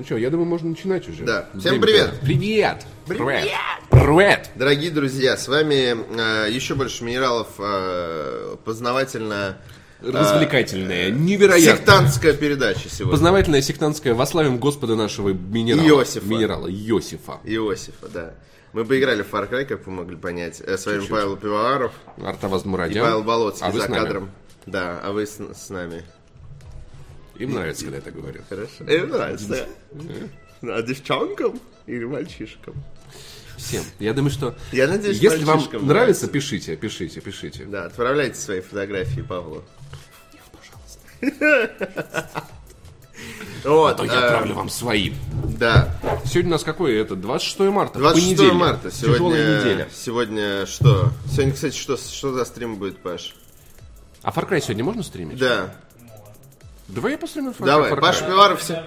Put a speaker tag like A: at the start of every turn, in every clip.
A: Ну что, я думаю, можно начинать уже.
B: Да. Всем
A: Время
B: привет.
A: Привет! Привет! Привет!
B: Дорогие друзья, с вами э, еще больше минералов э, познавательно
A: Развлекательная, невероятная.
B: сектантская передача сегодня.
A: Познавательная сектантская во славим Господа нашего минерала.
B: Иосифа.
A: Минерала, Иосифа.
B: Иосифа, да. Мы поиграли в Far Cry, как вы могли понять. Э, С вами Павел Пивоваров
A: Артаваз
B: и
A: Мурадян.
B: Павел Болоцкий
A: а
B: за кадром. Да, а вы с, с нами.
A: Им нравится, когда я так говорю.
B: Хорошо. Э, нравится, да. А девчонкам или мальчишкам?
A: Всем. Я думаю, что
B: Я надеюсь,
A: если вам
B: мальчишкам
A: нравится, пишите, пишите, пишите.
B: Да, отправляйте свои фотографии Павлу. Вот,
A: То я
B: э,
A: отправлю вам свои.
B: Да,
A: Сегодня у нас какой это? 26 марта.
B: 26
A: понедельник.
B: марта.
A: Тяжелая
B: Сегодня,
A: неделя.
B: сегодня что? Сегодня, кстати, что, что за стрим будет, Паш?
A: А Far Cry сегодня можно стримить?
B: Да,
A: Давай я постримлю Far
B: давай,
A: Far Cry.
B: Паш Пиваров все...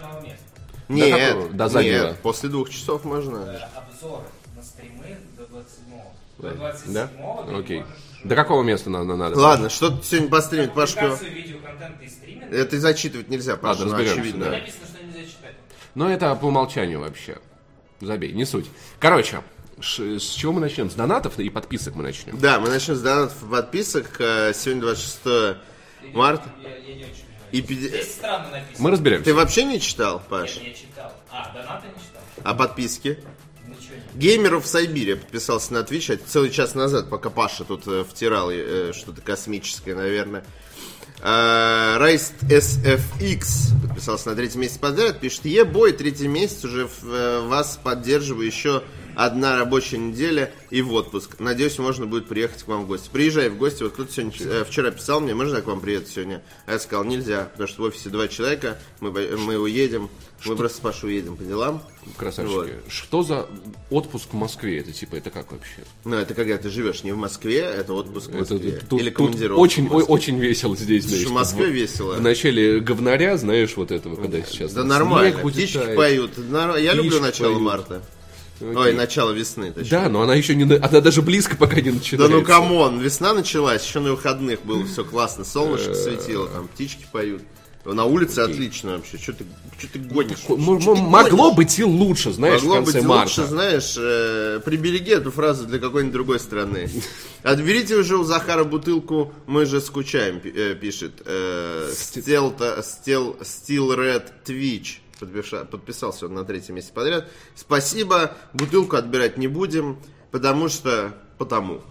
B: Нет,
A: какого? До заднего?
B: нет, после двух часов можно.
C: Обзоры на стримы до 27-го. До 27-го
A: Да? Окей. До какого места надо? надо?
B: Ладно, что ты сегодня постримит, Паш Пиваров? Это и зачитывать нельзя, Паш,
A: Ладно,
B: ну, очевидно.
A: да.
C: Написано, что нельзя читать.
A: Но это по умолчанию вообще. Забей, не суть. Короче, с чего мы начнем? С донатов и подписок мы начнем.
B: Да, мы начнем с донатов и подписок. Э, Сегодня 26 марта.
C: Я, я не очень.
B: И
C: Здесь странно написано.
A: Мы разберемся.
B: Ты вообще не читал, Паш?
C: Я, я читал. А, донаты не читал?
B: А подписки?
C: Ничего не
B: Геймеров в Сайбире подписался на Twitch а целый час назад, пока Паша тут э, втирал э, что-то космическое, наверное. Э, Райст SFX подписался на третий месяц подряд, пишет, ебой, третий месяц уже в- э, вас поддерживаю, еще одна рабочая неделя и в отпуск. Надеюсь, можно будет приехать к вам в гости. Приезжай в гости, вот кто-то сегодня, э, вчера писал мне, можно я к вам приеду сегодня? А я сказал, нельзя, потому что в офисе два человека, мы, мы уедем, мы просто с Пашей уедем по делам.
A: Красавчики.
B: Вот.
A: Что за отпуск в Москве? Это типа, это как вообще?
B: Ну, это когда ты живешь не в Москве, это отпуск в
A: Это,
B: Москве.
A: тут,
B: Или
A: тут
B: командировка.
A: очень,
B: в Москве.
A: о- очень весело здесь, знаешь.
B: Слушай, в Москве
A: в-
B: весело.
A: В начале говнаря, знаешь, вот этого, когда сейчас
B: Да нормально, птички поют. Я люблю начало
A: поют.
B: марта.
A: Окей.
B: Ой, начало весны, точнее.
A: Да, но она еще не... на- Она даже близко пока не
B: Да
A: начинается.
B: ну come on, весна началась, еще на выходных было все классно, солнышко
A: Э.
B: светило, там птички поют. На улице отлично вообще, что ты, что ты гонишь?
A: М- м- Могло быть и лучше, знаешь,
B: Могло
A: в конце
B: быть
A: марта.
B: лучше, знаешь, э, прибереги эту фразу для какой-нибудь другой страны. Отберите уже у Захара бутылку, мы же скучаем, э, пишет. Э, Steel Red Twitch. Подписался он на третьем месте подряд. Спасибо, бутылку отбирать не будем, потому что... Потому.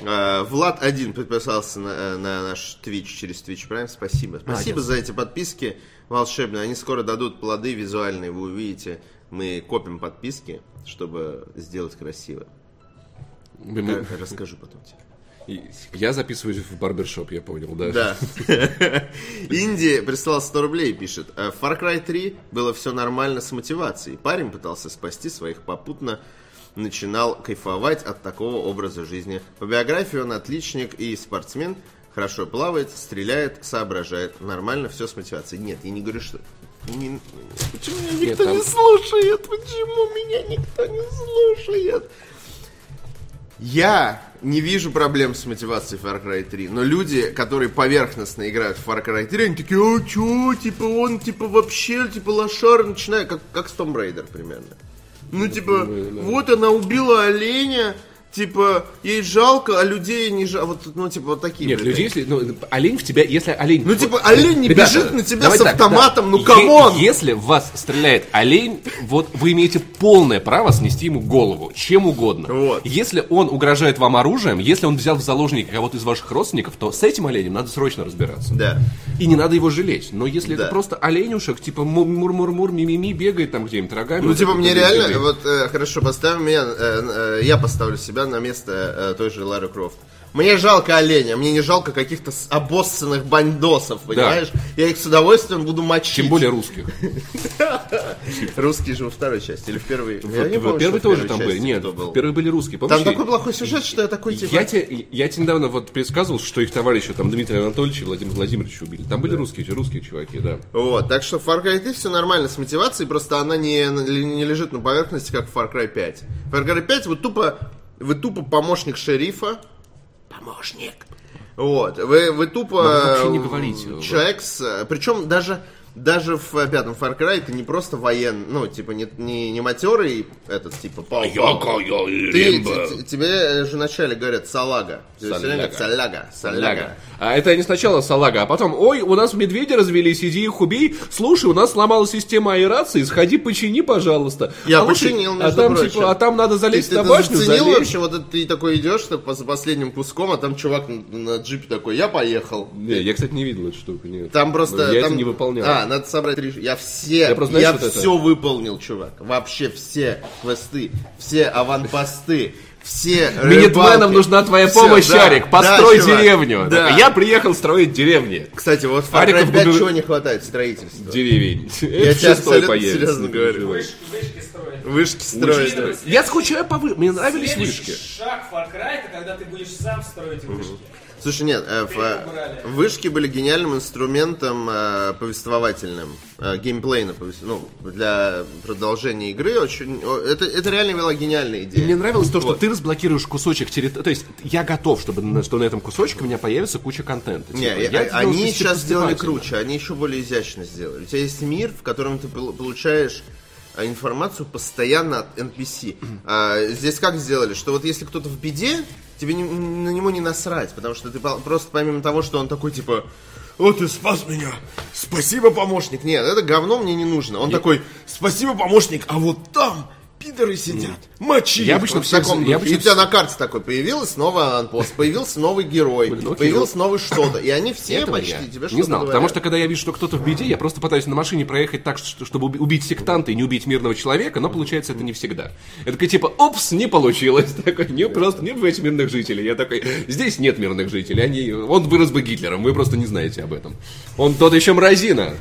B: Э, Влад один подписался на, э, на наш Twitch через Twitch Prime. Спасибо. Спасибо за эти подписки волшебные. Они скоро дадут плоды визуальные, вы увидите. Мы копим подписки, чтобы сделать красиво. Я расскажу потом тебе.
A: Я записываюсь в барбершоп, я понял, да?
B: Да. Инди прислал 100 рублей и пишет. «Э, В Far Cry 3 было все нормально с мотивацией. Парень пытался спасти своих попутно начинал кайфовать от такого образа жизни. По биографии он отличник и спортсмен. Хорошо плавает, стреляет, соображает. Нормально все с мотивацией. Нет, я не говорю, что... Не- Почему меня никто
A: там-
B: не слушает? Почему меня никто не слушает? Я не вижу проблем с мотивацией Far Cry 3, но люди, которые поверхностно играют в Far Cry 3, они такие, а чё, типа он, типа вообще, типа лошар, начинает, как, как с Tomb Raider примерно. Ну, типа, вот она убила оленя, типа, ей жалко, а людей не жалко, вот, ну, типа, вот такие.
A: Нет, людей, если... Ну, олень в тебя... Если олень...
B: Ну, типа, олень не
A: Ребята,
B: бежит на тебя с
A: так,
B: автоматом, ну,
A: Е-
B: come on!
A: Если в вас стреляет олень, вот вы имеете полное право снести ему голову, чем угодно.
B: Вот.
A: Если он угрожает вам оружием, если он взял в заложники кого-то из ваших родственников, то с этим оленем надо срочно разбираться.
B: Да.
A: И не надо его жалеть. Но если
B: Да.
A: это просто оленюшек, типа му- мур-мур-мур, ми-ми-ми, бегает там где-нибудь рогами.
B: Ну,
A: вот
B: типа, мне реально,
A: бегает.
B: вот, э, хорошо, поставим меня, э, э, я поставлю себя на место э, той же Лары Крофт. Мне жалко оленя, мне не жалко каких-то обоссанных бандосов, понимаешь? Я их с удовольствием буду мочить.
A: Тем более русских.
B: Русские же во второй части или в первой? Я
A: Вот
B: не
A: в
B: помню,
A: первой
B: что в
A: тоже там были. Нет, в первой были русские.
B: Там такой плохой сюжет, что я такой, типа...
A: Я тебе, недавно вот предсказывал, что их товарища, там, Дмитрия Анатольевича и Владимира Владимировича убили. Там были русские, русские чуваки, да.
B: Вот, так что в Far Cry 3 все нормально с мотивацией, просто она не, лежит на поверхности, как в Far Cry 5. В Far Cry 5 вы тупо, вы тупо помощник шерифа. Помощник. Вот, вы, вы тупо...
A: Ну, вы вообще не говорите.
B: Человек с... Причем даже даже в э, пятом Far Cry ты не просто воен, ну, типа, не, не, не матерый этот, типа, пау Ты, т- тебе же вначале говорят салага. Говорят, Саляга, саляга.
A: А это не сначала салага, а потом, ой, у нас медведи развелись, иди их убей. Слушай, у нас сломалась система аэрации, сходи почини, пожалуйста.
B: Я
A: а
B: починил,
A: а там,
B: прочим.
A: типа, а там надо залезть
B: ты,
A: на
B: ты
A: башню,
B: заценил
A: залезь.
B: вообще, вот это ты такой идешь ты по- за последним куском, а там чувак на, на джипе такой, я поехал.
A: Не, я, кстати, не видел эту штуку, нет.
B: Там просто...
A: Я
B: там...
A: это не выполнял.
B: А, надо собрать три... Я все...
A: Я
B: Я,
A: просто, знаешь, вот это-
B: все выполнил, чувак. Вообще все квесты, все аванпосты, все
A: Минитменам нужна твоя помощь,
B: да,
A: Шарик. Построй
B: да,
A: деревню.
B: Да.
A: Я приехал строить деревни.
B: Кстати, вот в Cry 5
A: буду-
B: чего не хватает? Строительства.
A: Деревень.
B: Я тебе
A: шестой
B: абсолютно серьезно говорю.
C: Вышки, строить.
B: Вышки строить.
A: Я скучаю по вы... Мне нравились вышки.
C: шаг Far Cry, это когда ты будешь сам строить вышки.
B: Слушай, нет, э, в, э, вышки были гениальным инструментом э, повествовательным, э, геймплейно, ну, для продолжения игры. Очень, это, это реально была гениальная идея.
A: Мне нравилось то, что
B: Вот.
A: ты разблокируешь кусочек территории. То есть я готов, чтобы что на этом кусочке у меня появится куча контента.
B: Не,
A: Типа,
B: я-
A: я делал
B: они сейчас сделали круче, они еще более изящно сделали. У тебя есть мир, в котором ты пол- получаешь а, информацию постоянно от NPC. А, здесь как сделали, что вот если кто-то в беде, тебе не- на него не насрать, потому что ты просто помимо того, что он такой типа «О, ты спас меня! Спасибо, помощник!» Нет, это говно мне не нужно. Он такой «Спасибо, помощник, а вот там пидоры сидят, мочи
A: Я
B: их!»
A: обычно
B: Вот в таком
A: я обычно
B: И у тебя на карте такой появилась новый анпост, появился новый герой,
A: Блин, окей,
B: появился новый что-то. И они все
A: Этого
B: почти
A: я
B: тебе
A: не
B: что-то
A: знал,
B: говорят.
A: потому что когда я вижу, что кто-то в беде, я просто пытаюсь на машине проехать так, что- чтобы уби- убить сектанта и не убить мирного человека, но получается это не всегда. Это такой типа, опс, не получилось. Такой, не, просто не бывает мирных жителей. Я такой, здесь нет мирных жителей, они, он вырос бы Гитлером, вы просто не знаете об этом. Он тот еще мразина.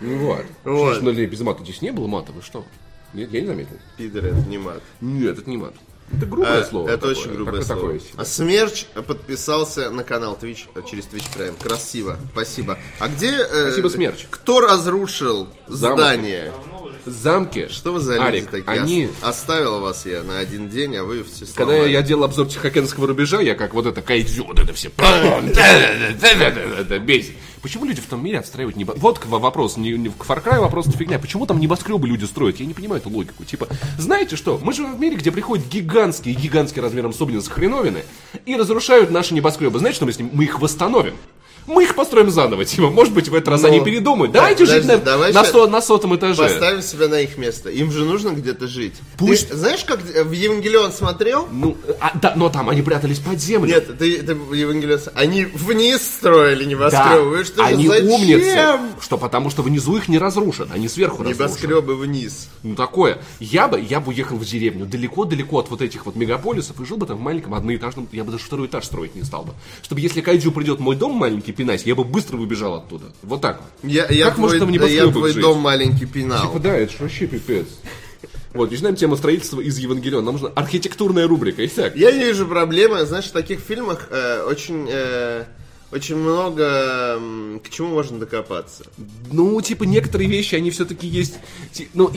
A: Ну Вот.
B: Вот.
A: Что ж, ну, без мата здесь не было мата, вы что? Нет, я не заметил.
B: Пидоры, это не мат.
A: Нет, это не мат. Это грубое
B: А,
A: слово.
B: это
A: такое.
B: очень грубое
A: Какое
B: слово.
A: такое
B: а Смерч подписался на канал Twitch э, через Twitch Prime. Красиво, спасибо. А где... э,
A: Спасибо, Смерч.
B: Кто разрушил
A: Замок.
B: здание?
A: Замки.
B: Что вы за люди
A: Арик,
B: такие?
A: они...
B: Ос- Оставил вас я на один день, а вы все
A: Когда
B: сломали.
A: я делал обзор Тихоокеанского рубежа, я как вот это кайдзю, вот это все. Бесит. Почему люди в том мире отстраивают небо... Вот вопрос, не, не к Far Cry вопрос фигня. Почему там небоскребы люди строят? Я не понимаю эту логику. Типа, знаете что? Мы живем в мире, где приходят гигантские, гигантские размером Собнинск хреновины и разрушают наши небоскребы. Знаете, что мы с ним? Мы их восстановим. Мы их построим заново, типа, может быть, в этот раз
B: Но-
A: они передумают.
B: Так,
A: Давайте жить
B: подожди,
A: на,
B: давай
A: на, сто- на сотом этаже.
B: Поставим себя на их место. Им же нужно где-то жить.
A: Пусть-
B: Ты знаешь, как в Евангелион смотрел?
A: Ну, а, да, но там они прятались под землю.
B: Нет, ты, ты Евангелион... Они вниз строили
A: Да,
B: небоскребы. Вы что
A: они
B: зачем?
A: умницы, что потому что внизу их не разрушат, они сверху разрушат.
B: Небоскребы вниз.
A: Ну такое. Я бы, я бы уехал в деревню далеко-далеко от вот этих вот мегаполисов и жил бы там в маленьком одноэтажном, я бы даже второй этаж строить не стал бы. Чтобы если Кайдзю придет в мой дом маленький пинать, я бы быстро выбежал оттуда. Вот так вот.
B: Я, я
A: Как может
B: твой,
A: там
B: да я твой
A: жить?
B: дом маленький пинал.
A: Типа, да, это вообще пипец. Вот, начинаем тему строительства из Евангелиона. Нам нужна архитектурная рубрика. Итак,
B: Я не вижу проблемы, знаешь, в таких фильмах э, очень, э, очень много к чему можно докопаться.
A: Ну, типа, некоторые вещи, они все-таки есть... Ну,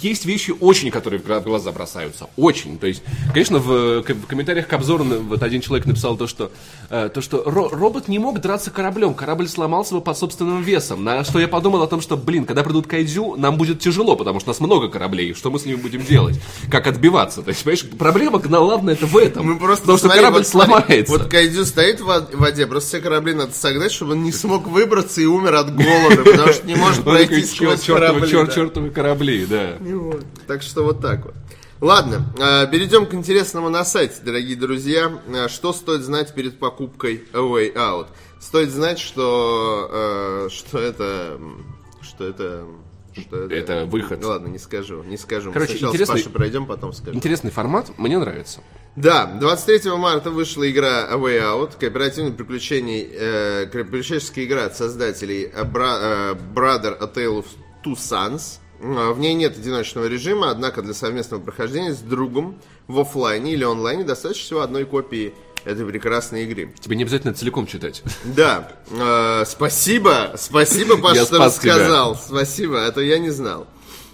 A: есть вещи очень, которые в гла- в глаза бросаются. Очень. То есть, конечно, в, в комментариях к обзору вот один человек написал то, что, э, то, что ро- робот не мог драться кораблем. Корабль сломался бы под собственным весом. На что я подумал о том, что, блин, когда придут кайдзю, нам будет тяжело, потому что у нас много кораблей. Что мы с ними будем делать? Как отбиваться? То есть, понимаешь, проблема главная это в этом.
B: Мы просто
A: Потому что
B: смотри,
A: корабль
B: вот смотри,
A: сломается.
B: Вот Кайдзю стоит в вод- в воде, просто все корабли надо согнать, чтобы он не смог выбраться и умер от голода, потому что не может пройти
A: «Чё-
B: сквозь корабли.
A: чёртовы корабли, да.
B: Так что вот так вот. Ладно, э, перейдем к интересному на сайте, дорогие друзья. Э, Что стоит знать перед покупкой A Way Out? Стоит знать, что, э, что это... Что это... Что это...
A: Это выход.
B: Ну Ладно, не скажу, не скажу. Мы
A: Короче,
B: Сначала
A: интересный-
B: с Пашей пройдем, потом скажу.
A: Интересный формат, мне нравится.
B: Да, 23 марта вышла игра A Way Out, кооперативный приключений, э, приключенческая игра от создателей э, Bra- э, Brother A Tale of Two Sons. Э, В ней нет одиночного режима, однако для совместного прохождения с другом в оффлайне или онлайне достаточно всего одной копии этой прекрасной игры.
A: Тебе не обязательно целиком читать.
B: Да, э, спасибо, спасибо, Паша, что
A: спас тебя.
B: рассказал. Спасибо, это я не знал.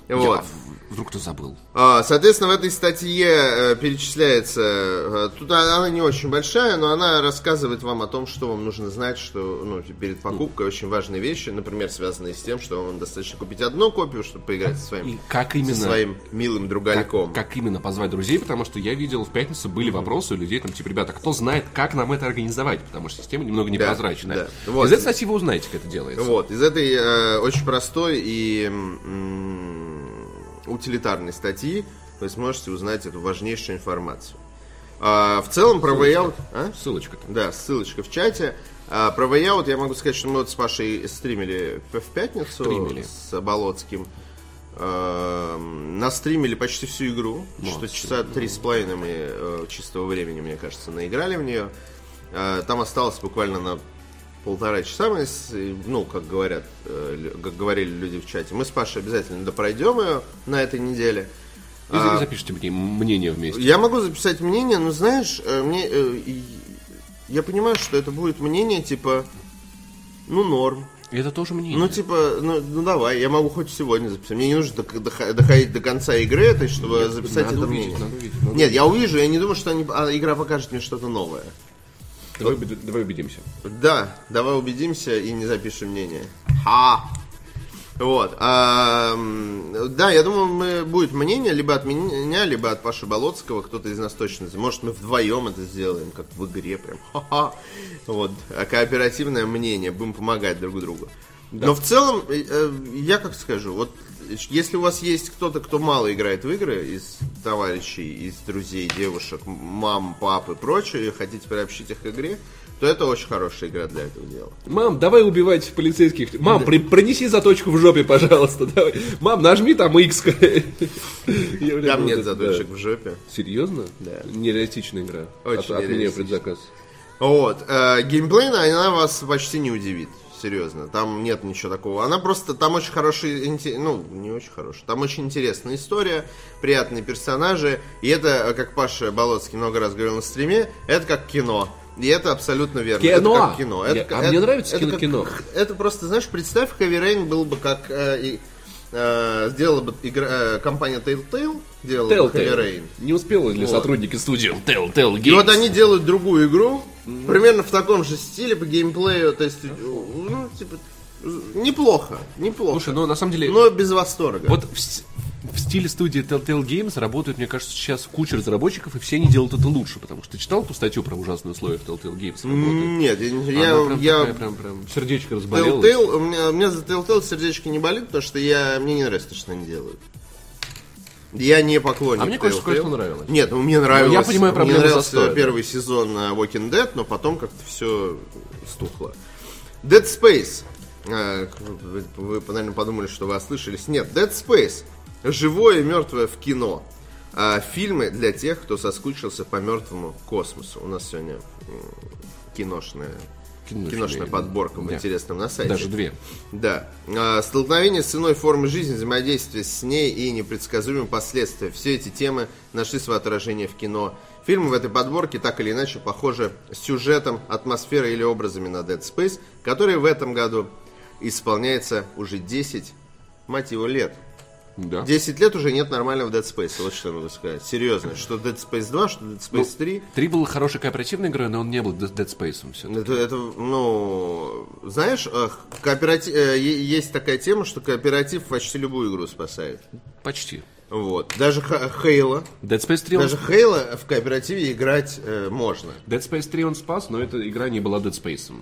B: Вот.
A: Я- вдруг кто забыл.
B: А, Соответственно, в этой статье э, перечисляется, э, тут она не очень большая, но она рассказывает вам о том, что вам нужно знать, что ну, перед покупкой очень важные вещи, например, связанные с тем, что вам достаточно купить одну копию, чтобы поиграть со своим,
A: И как
B: со
A: именно...
B: своим милым
A: Как,
B: другальком.
A: как именно позвать друзей, потому что я видел в пятницу были вопросы у людей, там, типа, ребята, кто знает, как нам это организовать, потому что система немного непрозрачная.
B: да. Вот.
A: Из этой статьи вы узнаете, как это делается.
B: Вот, из этой э, очень простой и м, утилитарной статьи вы сможете узнать эту важнейшую информацию. А, в целом про Way а?
A: Ссылочка.
B: Да, ссылочка в чате. А, про Way я могу сказать, что мы вот с Пашей стримили в пятницу
A: Стримили.
B: с Болоцким. Эм, Настримили почти всю игру. Что часа три с половиной мы э, чистого времени, мне кажется, наиграли в нее. Э, Там осталось буквально на полтора часа мы, с- ну, как говорят, э, как говорили люди в чате, мы с Пашей обязательно допройдем ее на этой неделе.
A: И за- запишите мне мнение вместе.
B: Я могу записать мнение, но знаешь, э, мне э, я понимаю, что это будет мнение типа, ну норм.
A: Это тоже мнение.
B: Ну, типа, ну, ну давай, я могу хоть сегодня записать. Мне не нужно доходить до конца игры этой, чтобы
A: Нет,
B: записать это
A: увидеть,
B: мнение.
A: надо увидеть, надо
B: Нет, я увижу, я не думаю, что они- а, игра покажет мне что-то новое.
A: Давай, давай убедимся.
B: Да, давай убедимся и не запишем мнение. Ха! Вот. а, да, я думаю, мы, будет мнение либо от меня, либо от Паши Болоцкого. Кто-то из нас точно. Может, мы вдвоем это сделаем, как в игре прям. Ха-ха. Вот. А кооперативное мнение. Будем помогать друг другу. Но в целом, э, э, я как скажу, вот если у вас есть кто-то, кто мало играет в игры, из товарищей, из друзей, девушек, мам, пап и прочее, и хотите приобщить их к игре, то это очень хорошая игра для этого дела.
A: Мам, давай убивать полицейских. Мам, при- пронеси заточку в жопе, пожалуйста. Давай. Мам, нажми там X.
B: Там нет заточек в жопе.
A: Серьезно?
B: Да.
A: Нереалистичная игра.
B: Очень
A: от, меня предзаказ.
B: Вот. Э, геймплейно она вас почти не удивит. Серьезно, там нет ничего такого. Она просто, там очень хороший, ну, не очень хороший, там очень интересная история, приятные персонажи. И это, э, как Паша Болоцкий много раз говорил на стриме, это как кино. И это абсолютно верно.
A: Кино!
B: Это как кино. Это,
A: Я-
B: как-
A: а мне нравится
B: это
A: кино-
B: как-
A: кино.
B: Это просто, знаешь, представь, Heavy Rain был бы как... э, и, э, сделала бы игра, э, компания Telltale, делала бы Heavy
A: Telltale.
B: Rain.
A: Не успела ли
B: Вот.
A: сотрудники студии Telltale Games?
B: И вот они делают другую игру, примерно в таком же стиле, по геймплею, то есть, ну, типа, неплохо, неплохо.
A: Слушай, ну на самом деле...
B: но без восторга.
A: Вот в, в стиле студии Telltale Games работают, мне кажется, сейчас куча разработчиков, и все они делают это лучше, потому что ты читал ту статью про ужасные условия в Telltale Games? работают?
B: Нет, я, я,
A: Она прям
B: я-
A: такая, прям, прям сердечко разболелось.
B: Telltale, у меня, у меня за Telltale сердечко не болит, потому что я, мне не нравится, что они делают. Я не поклонник
A: А мне кое-что- кое-что нравилось.
B: Нет, ну мне нравилось.
A: я понимаю
B: мне
A: проблему
B: нравился
A: застоя, да.
B: первый сезон э, Walking Dead, но потом как-то все стухло. Dead Space. Э, Вы, наверное, подумали, что вы ослышались. Нет, Dead Space. Живое и мертвое в кино. А, Фильмы для тех, кто соскучился по мертвому космосу. У нас сегодня киношная,
A: Киношная,
B: киношная подборка в
A: да.
B: интересном на сайте.
A: Даже две.
B: Да. А, Столкновение с иной формой жизни, взаимодействие с ней и непредсказуемые последствия. Все эти темы нашли свое отражение в кино. Фильмы в этой подборке так или иначе похожи сюжетом, атмосферой или образами на Dead Space, который в этом году исполняется уже 10, мать его, лет.
A: Да.
B: 10 лет уже нет нормального Dead Space, вот что я могу сказать. Серьезно, что Dead Space 2, что Dead Space 3.
A: Три был хорошей кооперативной игрой, но он не был Dead Space.
B: Это, это, ну, знаешь, э, кооперати- э, есть такая тема, что кооператив почти любую игру спасает.
A: Почти.
B: Вот. Даже Хейла,
A: Dead Space 3 он...
B: даже Хейла в кооперативе играть э, можно.
A: Dead Space 3 он спас, но эта игра не была Dead Space.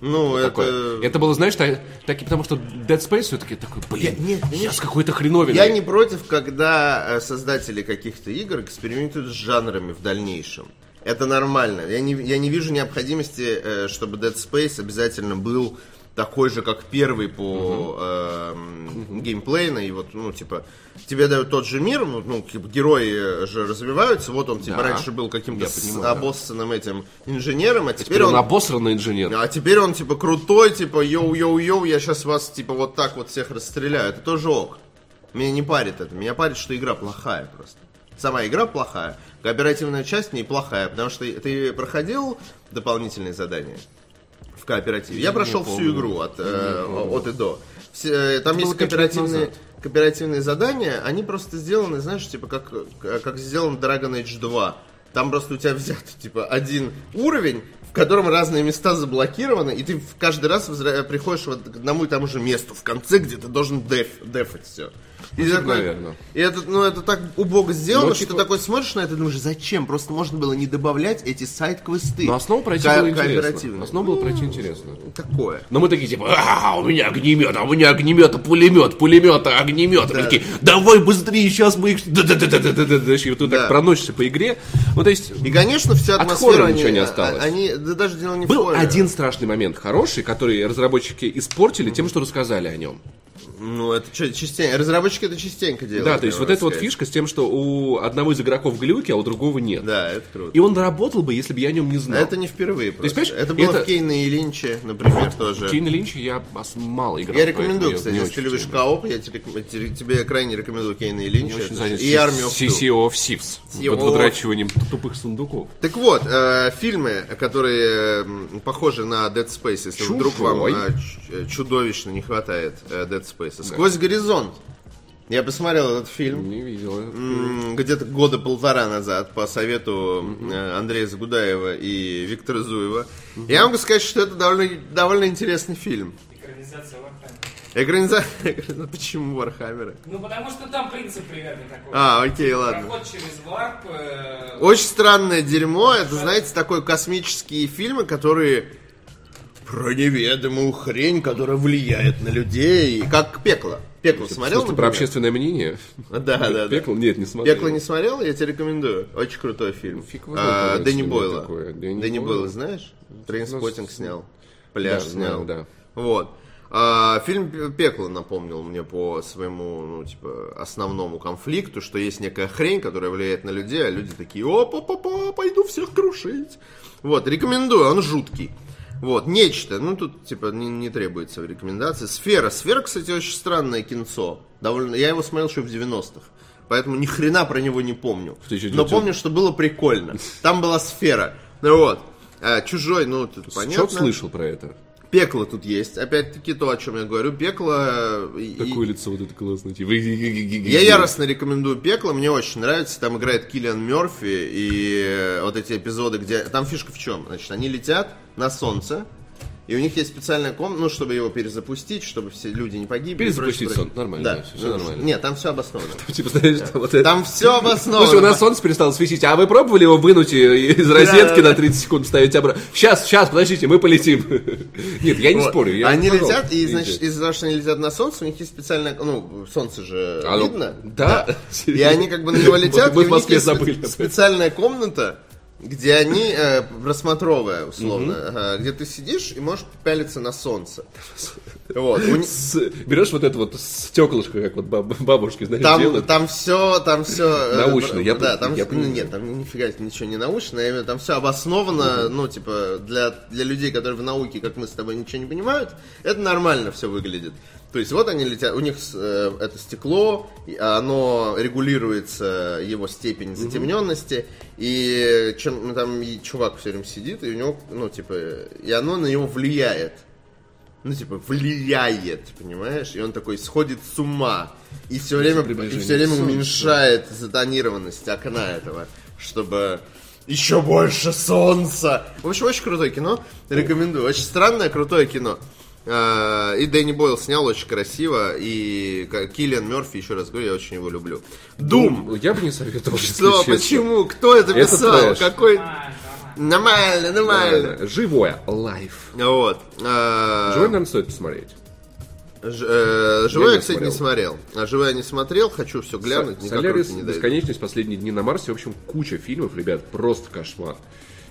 B: Ну, это...
A: Такое. Это было, знаешь, так, так и потому что Dead Space все-таки такой, блин,
B: Я- нет,
A: я с какой-то хреновиной.
B: Я не против, когда э, создатели каких-то игр экспериментируют с жанрами в дальнейшем. Это нормально. Я не, я не вижу необходимости, э, чтобы Dead Space обязательно был такой же, как первый по эм, геймплейно. И вот, ну, типа, тебе дают тот же мир, ну, ну, типа, герои же развиваются. Вот он, типа,
A: Да.
B: раньше был каким-то
A: да.
B: обоссанным этим инженером, а теперь,
A: Теперь он
B: он...
A: обосранный инженер.
B: А теперь он типа крутой, типа yo-yo-yo, я сейчас вас типа вот так вот всех расстреляю. Это тоже ок. Меня не парит это. Меня парит, что игра плохая просто. Сама игра плохая. Кооперативная часть неплохая, потому что ты проходил дополнительные задания кооперативе. Я прошел всю игру от, э, от и до. Все, э, там
A: было
B: есть кооперативные, кооперативные задания, они просто сделаны, знаешь, типа как, как сделан Dragon Age 2. Там просто у тебя взят, типа, один уровень, в котором разные места заблокированы, и ты каждый раз приходишь вот к одному и тому же месту в конце, где ты должен деф, дефать все. И,
A: Ну,
B: такой- и это, ну, это так убого сделано,
A: Ну,
B: что
A: типа-
B: ты такой смотришь на это и думаешь, зачем? Просто можно было не добавлять эти сайт-квесты.
A: Но основу пройти
B: Ко-
A: было интересно. Основу было пройти интересно.
B: Такое.
A: Но мы такие типа, а, у меня огнемет, а у меня огнемет, а пулемет, пулемет, а огнемет.
B: Да.
A: Мы такие, давай быстрее, сейчас мы их... Да-да-да-да-да-да. И вот ты так проносишься по игре. Ну, то есть,
B: И, конечно, вся атмосфера...
A: ничего не
B: а-
A: осталось.
B: Они, да даже дело не
A: был один страшный момент хороший, который разработчики испортили тем, что рассказали о нем.
B: Ну, это частенько. Разработчики это частенько делают.
A: Да, то есть
B: я
A: вот эта вот фишка с тем, что у одного из игроков глюки, а у другого нет.
B: Да, это круто.
A: И он работал бы, если бы я о нем не знал.
B: Это не впервые просто.
A: понимаешь,
B: это было
A: это-
B: в Кейне и Линче, например, тоже.
A: Кейна Линча я ос- мало играл.
B: Я рекомендую,
A: я
B: кстати, если ты любишь кооп, я тебе, тебе, крайне рекомендую Кейна и Линча.
A: Я занят
B: и Two.
A: CCO of Thieves. Вот выдрачиванием тупых сундуков.
B: Так вот, э, фильмы, которые похожи на Dead Space, если вдруг вам э, э, чудовищно не хватает Dead Space. Сквозь горизонт. Я посмотрел этот фильм.
A: Не видел.
B: где-то года полтора назад по совету э, Андрея Загудаева и Виктора Зуева. Я могу сказать, что это довольно, довольно интересный фильм.
C: Экранизация.
B: Экранизация... Ну, Почему Вархаммера?
C: Ну, потому что там принцип примерно такой.
B: А, окей, ладно.
C: Проход через варп. э,
B: Очень странное дерьмо. Это, знаете, такой космические фильмы, которые про неведомую хрень, которая влияет на людей. Как пекло. Пекло смотрел?
A: Просто про общественное мнение.
B: Да, да, да.
A: Пекло? Нет, не смотрел.
B: Пекло не смотрел? Я тебе рекомендую. Очень крутой фильм.
A: Фиг его
B: А, Дэнни Бойла.
A: Дэнни
B: Дэнни
A: Бойла.
B: Знаешь? Trainspotting
A: Ну,
B: снял. Пляж
A: Да,
B: снял.
A: да.
B: Вот. А, фильм «Пе- «Пекло» напомнил мне по своему, ну, типа, основному конфликту, что есть некая хрень, которая влияет на людей, а люди такие, о, па пойду всех крушить. Вот, рекомендую, он жуткий. Вот, нечто, ну тут типа не, не требуется рекомендации. Сфера. Сфера, кстати, очень странное кинцо. Довольно. Я его смотрел еще в 90-х. Поэтому ни хрена про него не помню. Но помню, что было прикольно. Там была сфера. Ну вот. А, чужой, ну тут понятно.
A: Что слышал про это?
B: Пекло тут есть. Опять-таки то, о чем я говорю. Пекло. и- и-
A: Такое лицо вот это классное. Типа...
B: я яростно рекомендую Пекло, мне очень нравится. Там играет Киллиан Мерфи и э, вот эти эпизоды, где... Там фишка в чем? Значит, они летят на солнце, и у них есть специальная комната, ну, чтобы его перезапустить, чтобы все люди не погибли.
A: Перезапустить сон, нормально,
B: Да,
A: да, всё
B: Ну,
A: нормально.
B: Нет, там все обосновано.
A: Типа, знаешь, вот это...
B: Там все обосновано.
A: Слушай, у нас солнце перестало светить, а вы пробовали его вынуть из розетки на 30 секунд вставить обратно? Сейчас, сейчас, подождите, мы полетим. Нет, я не спорю.
B: они летят, и, значит, из-за того, что они летят на солнце, у них есть специальная... Ну, солнце же
A: ну,
B: видно.
A: да?
B: И они как бы на него летят, и у них есть специальная комната, где они, э, просмотровая, условно, ага, где ты сидишь и можешь пялиться на солнце. Вот.
A: С- берешь вот это вот стеклышко, как вот баб- бабушки, знаешь,
B: Там,
A: делают.
B: там все, там все
A: Научно, я
B: да, там,
A: я
B: ну,
A: понимаю.
B: нет, там нифига ничего не научно, виду, там все обосновано, ну, типа, для, для людей, которые в науке, как мы с тобой, ничего не понимают, это нормально все выглядит. То есть вот они летят, у них э, это стекло, оно регулируется, его степень затемненности, и чем ну, там и чувак все время сидит, и у него, ну, типа, и оно на него влияет ну, типа, влияет, понимаешь? И он такой сходит с ума. И все время, и все время уменьшает затонированность окна этого, чтобы еще больше солнца. В общем, очень крутое кино. Рекомендую. Очень странное, крутое кино. А, И Дэнни Бойл снял очень красиво. И Киллиан Мерфи, еще раз говорю, я очень его люблю. Дум!
A: Ну, Я бы не советовал,
B: Что? Почему? Кто это писал? Какой?
C: нормально,
B: Нормально.
A: Да, Живое, лайф.
B: Вот. А,
A: Живое, наверное, стоит посмотреть.
B: Ж- э, Живой
A: Я
B: кстати, не смотрел. А живой я не смотрел, хочу все глянуть, никак
A: Солярис,
B: не.
A: Бесконечность, Последние дни на Марсе. В общем, куча фильмов, ребят, просто кошмар.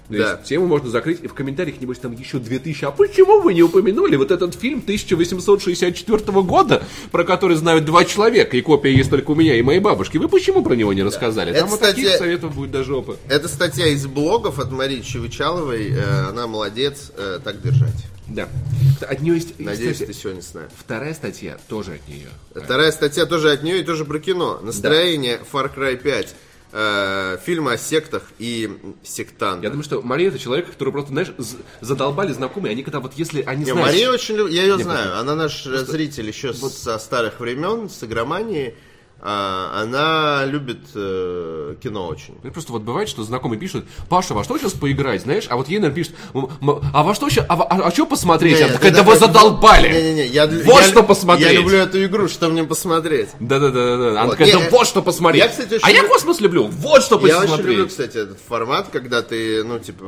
A: То
B: Да.
A: есть тему можно закрыть, и в комментариях, небось, там еще 2000. А почему вы не упомянули вот этот фильм 1864 года, про который знают два человека, и копия есть только у меня и моей бабушки? Вы почему про него не рассказали?
B: Это,
A: Там вот
B: кстати,
A: таких советов будет до жопы.
B: Это статья из блогов от Марии Чевычаловой. Э, Она молодец, э, так держать.
A: Да. От нее есть,
B: Надеюсь,
A: кстати,
B: ты сегодня с нами.
A: вторая статья тоже от нее.
B: Вторая статья тоже от нее и тоже про кино. Настроение Far Cry 5. Э, фильмы о сектах и сектантах.
A: Я думаю, что Мария это человек, который просто, знаешь, задолбали знакомые, они когда вот если они
B: Не,
A: знают...
B: Мария очень любит, я ее
A: Не,
B: знаю, она наш э, зритель еще со старых времен, с игромании. А, она любит э, кино очень.
A: Просто вот бывает, что знакомый пишет, Паша, во что сейчас поиграть, знаешь? А вот ей, наверное, пишет, «М- м- а во что сейчас, а, во- а, что посмотреть?
B: Не, ты
A: такая, да вы задолбали!
B: Не-не-не, я,
A: Вот
B: я-
A: что посмотреть.
B: Я люблю эту игру, что мне посмотреть.
A: Да-да-да, да. Она
B: Вот.
A: такая, да вот что посмотреть.
B: я, кстати, очень
A: а я космос люблю, вот что
B: Я очень
A: посмотреть.
B: люблю, кстати, этот формат, когда ты, ну, типа,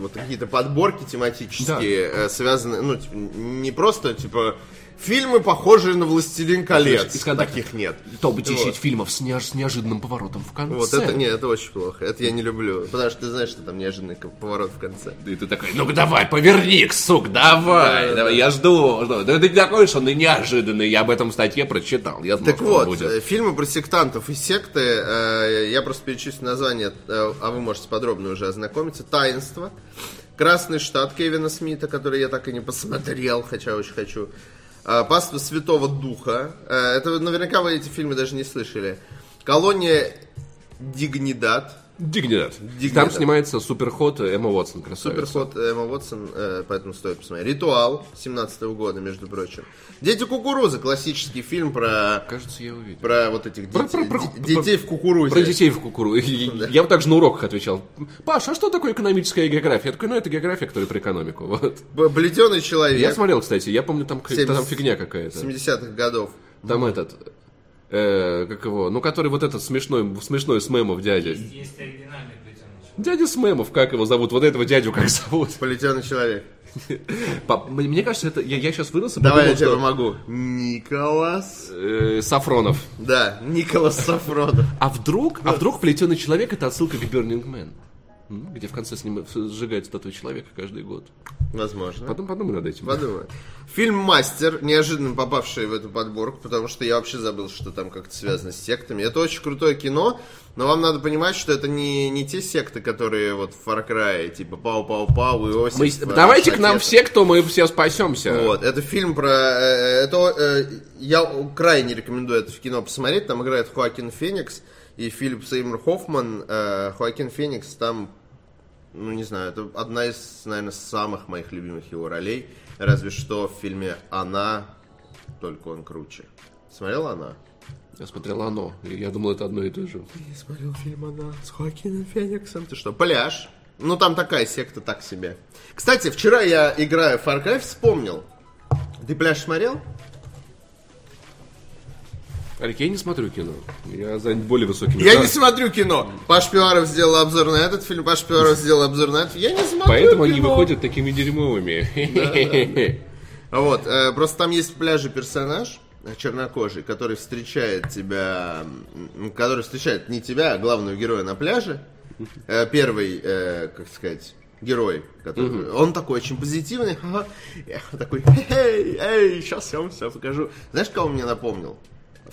B: вот какие-то подборки тематические э, связаны, ну, типа, не просто, типа, фильмы, похожие на «Властелин колец».
A: из.
B: Таких нет.
A: Топ-10
B: Вот.
A: фильмов с, неож- с неожиданным поворотом в конце.
B: Вот это, нет, это очень плохо. Это я не люблю. Потому что ты знаешь, что там неожиданный поворот в конце.
A: И ты такой, ну давай, поверни, сук, давай,
B: Да,
A: давай,
B: да.
A: я жду, жду. Да ты такой, что он и неожиданный, я об этом в статье прочитал, я знал,
B: Так вот,
A: будет.
B: э, фильмы про сектантов и секты, э, я просто перечислю название, э, а вы можете подробно уже ознакомиться. «Таинство», «Красный штат» Кевина Смита, который я так и не посмотрел, хотя очень хочу. Э, «Паства Святого Духа», э, это наверняка вы эти фильмы даже не слышали. «Колония
A: Дигнидад»,
B: Дигнидад.
A: Там снимается суперход Эмма Уотсон, красавица.
B: Суперход Эмма Уотсон, э, поэтому стоит посмотреть. «Ритуал» 17 года, между прочим. «Дети кукурузы», классический фильм про,
A: Кажется, я увидел.
B: про вот этих
A: Про-
B: детей,
A: про- про-
B: де- детей в кукурузе.
A: Про детей в кукуру. Я вот так же на уроках отвечал. Паш, а что такое экономическая география? Я такой, ну это география, которая про экономику. Вот.
B: Б- Плетеный человек
A: Я смотрел, кстати, я помню, там, какая-то там
B: 70
A: фигня какая-то.
B: 70-х годов.
A: Там этот, э, как его, ну который вот этот смешной, смешной с мемов дядя.
C: Есть оригинальный плетеный человек.
A: Дядя с мемов, как его зовут? Вот этого дядю как зовут?
B: Плетеный человек.
A: Мне кажется, это я, я сейчас вырос и
B: Давай я тебе
A: что,
B: помогу. Николас.
A: э, Сафронов.
B: Да, Николас Сафронов.
A: А вдруг, а вдруг плетеный человек это отсылка к Burning Man? Где в конце с ним сжигают статую человека каждый год.
B: Возможно.
A: Потом подумай над этим.
B: Подумай. Фильм «Мастер», неожиданно попавший в эту подборку, потому что я вообще забыл, что там как-то связано с сектами. Это очень крутое кино, но вам надо понимать, что это не, не те секты, которые вот в Far Cry, типа Пау-Пау-Пау и Иосиф.
A: Мы- давайте к нам все, кто мы все спасемся.
B: Вот, это фильм про... э, Это, э, я крайне рекомендую это в кино посмотреть. Там играет Хоакин Феникс и Филипп Сеймур Хоффман. Э, Хоакин Феникс там, ну не знаю, это одна из, наверное, самых моих любимых его ролей. Разве что в фильме «Она», только он круче. Смотрел «Она»?
A: Я смотрел оно, и я думал, это одно и то же.
B: Я смотрел фильм «Она» с Хоакином Фениксом. Ты что, пляж? Ну, там такая секта так себе. Кстати, вчера я, играя в Far Cry, вспомнил. Ты пляж смотрел?
A: Алик, я не смотрю кино. Я занят более высокими.
B: Я
A: Да.
B: не смотрю кино. Паш Пиваров сделал обзор на этот фильм, Паш Пиваров сделал обзор на этот. Я не смотрю
A: Поэтому они
B: кино.
A: выходят такими дерьмовыми.
B: А Вот, э, просто там есть в пляже персонаж э, чернокожий, который встречает тебя, который встречает не тебя, а главного героя на пляже. Э, Первый, э, как сказать, герой, который, он такой очень позитивный. Я такой, эй, эй, сейчас я вам все покажу. Знаешь, кого мне напомнил?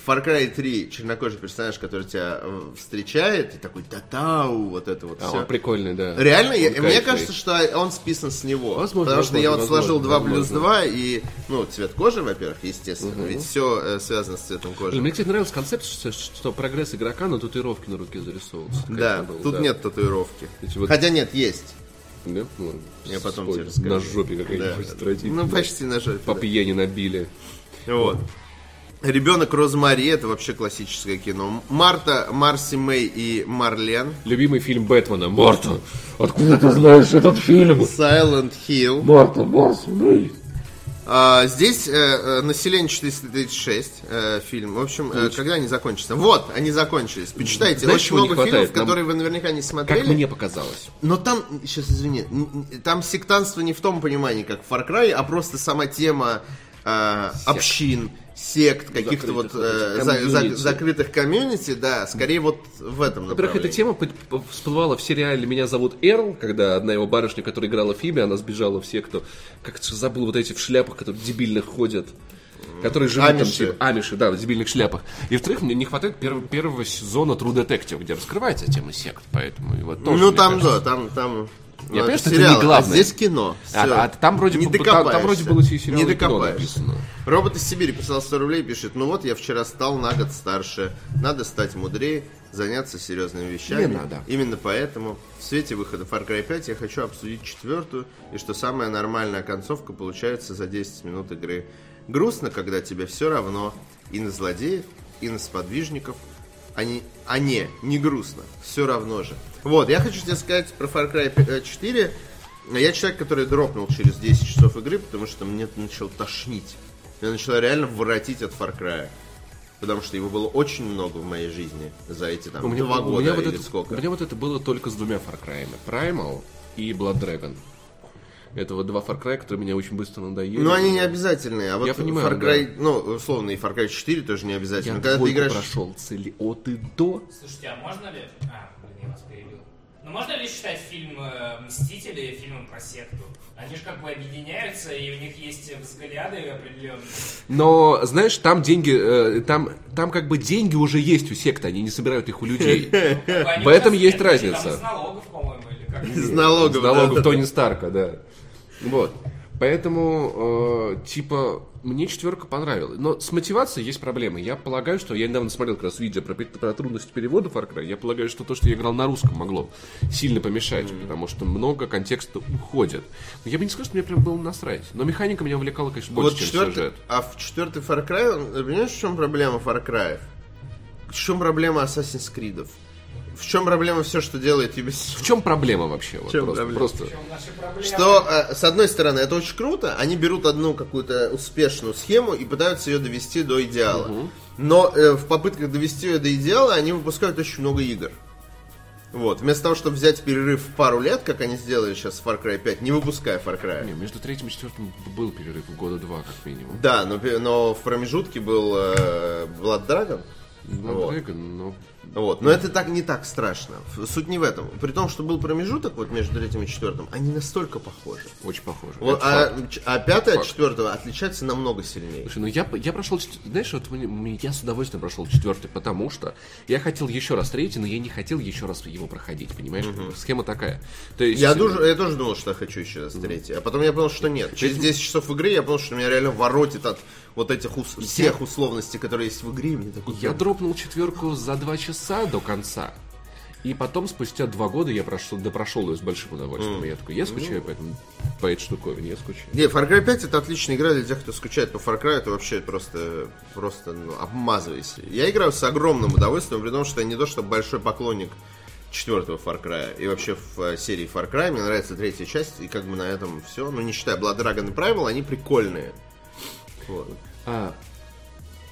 B: Far Cry 3 чернокожий персонаж, который тебя э, встречает, и такой та-тау, вот это вот
A: А,
B: все.
A: он прикольный, да.
B: Реально, я-
A: Он
B: мне
A: кайфный.
B: кажется, что он списан с него.
A: Возможно,
B: потому что я вот
A: возможно,
B: сложил 2 плюс
A: возможно.
B: 2 и, ну, цвет кожи, во-первых, естественно. Ведь все связано с цветом
A: Блин,
B: кожи.
A: Мне, кстати, нравился концепт, что, что прогресс игрока на татуировке на руке зарисовывается.
B: Да,
A: было,
B: тут
A: да.
B: нет татуировки.
A: Эти вот-
B: Хотя нет, есть.
A: Да? Ну,
B: Я потом тебе расскажу.
A: На жопе какая-нибудь
B: Да. Ну, почти на жопе.
A: По пьяни набили.
B: да. Вот. Ребенок Розмари, это вообще классическое кино. Марта, Марси Мэй и Марлен.
A: Любимый фильм Бэтмена. Марта, откуда ты знаешь этот фильм?
B: Silent Hill.
A: Марта, Марта, Мэй.
B: А, здесь э, э, население 436 э, фильм. В общем, э, когда они закончатся? Вот, они закончились. Почитайте,
A: Знаешь,
B: очень много
A: хватает?
B: фильмов,
A: Нам-
B: которые вы наверняка не смотрели.
A: Как мне показалось.
B: Но там, сейчас извини, там сектантство не в том понимании, как в Far Cry, а просто сама тема э, общин, сект, каких-то вот э, за- за-
A: комьюнити.
B: закрытых комьюнити, да, скорее вот в этом
A: Во-первых, эта тема всплывала в сериале «Меня зовут Эрл», когда одна его барышня, которая играла в Фиби, она сбежала все, кто, как то забыл, вот эти в шляпах, которые дебильных ходят, которые живут там,
B: Амиши.
A: типа, амиши, да, в дебильных шляпах. И, во-вторых, мне не хватает перв- первого сезона True Detective, где раскрывается тема сект, поэтому его тоже,
B: Ну там,
A: кажется,
B: да, там, там...
A: Я
B: ну,
A: понимаю, что это
B: сериал,
A: не главное.
B: А здесь кино.
A: А-
B: Всё.
A: а там вроде
B: не
A: бы- там- там вроде было и сериал,
B: Не докопаешься. Робот из Сибири писал 100 рублей, пишет, ну вот я вчера стал на год старше, надо стать мудрее. заняться серьезными вещами.
A: Не надо.
B: Именно поэтому в свете выхода Far Cry 5 я хочу обсудить четвертую, и что самая нормальная концовка получается за 10 минут игры. Грустно, когда тебе все равно и на злодеев, и на сподвижников, они, а не, не грустно, все равно же. Вот, я хочу тебе сказать про Far Cry 4. Я человек, который дропнул через 10 часов игры, потому что мне начал тошнить. Меня начало реально воротить от Far Cry. Потому что его было очень много в моей жизни за эти там
A: У меня,
B: два
A: у
B: года
A: меня вот
B: или
A: это,
B: сколько.
A: У меня вот это было только с двумя Far Cry'ами. Primal и Blood Dragon. Это вот два Far Cry, которые меня очень быстро надоели.
B: Ну, они не обязательные, а вот
A: Я понимаю,
B: Far Cry, ну, условно, и Far Cry 4 тоже не обязательно.
A: Я
B: Когда ты играешь...
A: прошел цели от и до.
C: Слушайте, а можно ли... А, я вас перебил. Ну можно ли считать фильм э, «Мстители» фильмом про секту? Они же как бы объединяются, и у них есть взгляды определенные.
A: Но, знаешь, там деньги, э, там, там как бы деньги уже есть у секты, они не собирают их у людей.
C: Они
A: В этом есть разница.
C: Там из налогов, по-моему, или как
B: Из налогов.
A: Тони Старка, да. Вот. Поэтому, э, типа, мне четверка понравилась. Но с мотивацией есть проблемы. Я полагаю, что... Я недавно смотрел как раз видео про, про трудности перевода Far Cry. Я полагаю, что то, что я играл на русском, могло сильно помешать. Потому что много контекста уходит. Но я бы не сказал, что мне прям было насрать. Но механика меня увлекала, конечно, больше,
B: Вот
A: чем
B: четвертый,
A: сюжет.
B: а в четвертый Far Cry, он- понимаешь, в чем проблема Far Cry? В чем проблема Assassin's Creed? В чем проблема все, что делает Ubisoft?
A: В чем проблема вообще? Вот
B: чем
A: просто,
B: проблема?
A: просто.
B: Что, э, с одной стороны, это очень круто, они берут одну какую-то успешную схему и пытаются ее довести до идеала. Но э, в попытках довести ее до идеала они выпускают очень много игр. Вот, вместо того, чтобы взять перерыв в пару лет, как они сделали сейчас в Far Cry 5, не выпуская Far Cry.
A: Не, между третьим и четвертым был перерыв года два, как минимум.
B: Да, но, но в промежутке был э, Blood Dragon.
A: Blood
B: Вот.
A: Dragon, но
B: Вот. Но это так не так страшно. Суть не в этом. При том, что был промежуток вот между третьим и четвертым, они настолько похожи.
A: очень похоже.
B: Вот, а, а пятый от четвертого отличается намного сильнее.
A: Слушай, ну я, я прошел, знаешь, вот я с удовольствием прошел четвертый, потому что я хотел еще раз третий, но я не хотел еще раз его проходить, понимаешь? Схема такая. То есть,
B: Я, тоже, я тоже думал, что я хочу еще раз третий. А потом я понял, что нет. Через 10 часов игры я понял, что меня реально воротит от вот этих ус- всех условностей, которые есть в игре. Мне такой,
A: Я дропнул четверку за два часа до конца. И потом, спустя два года, я прошел, допрошел ее с большим удовольствием. И я такой, я скучаю по, этому, по этой штуковине, я скучаю.
B: Не, Far Cry 5 это отличная игра для тех, кто скучает по Far Cry, это вообще просто, просто ну, обмазывайся. Я играю с огромным удовольствием, при том, что я не то, что большой поклонник четвертого Far Cry и вообще в э, серии Far Cry. Мне нравится третья часть, и как бы на этом все. Ну, не считая Blood Dragon и Primal, они прикольные. Вот.
A: А,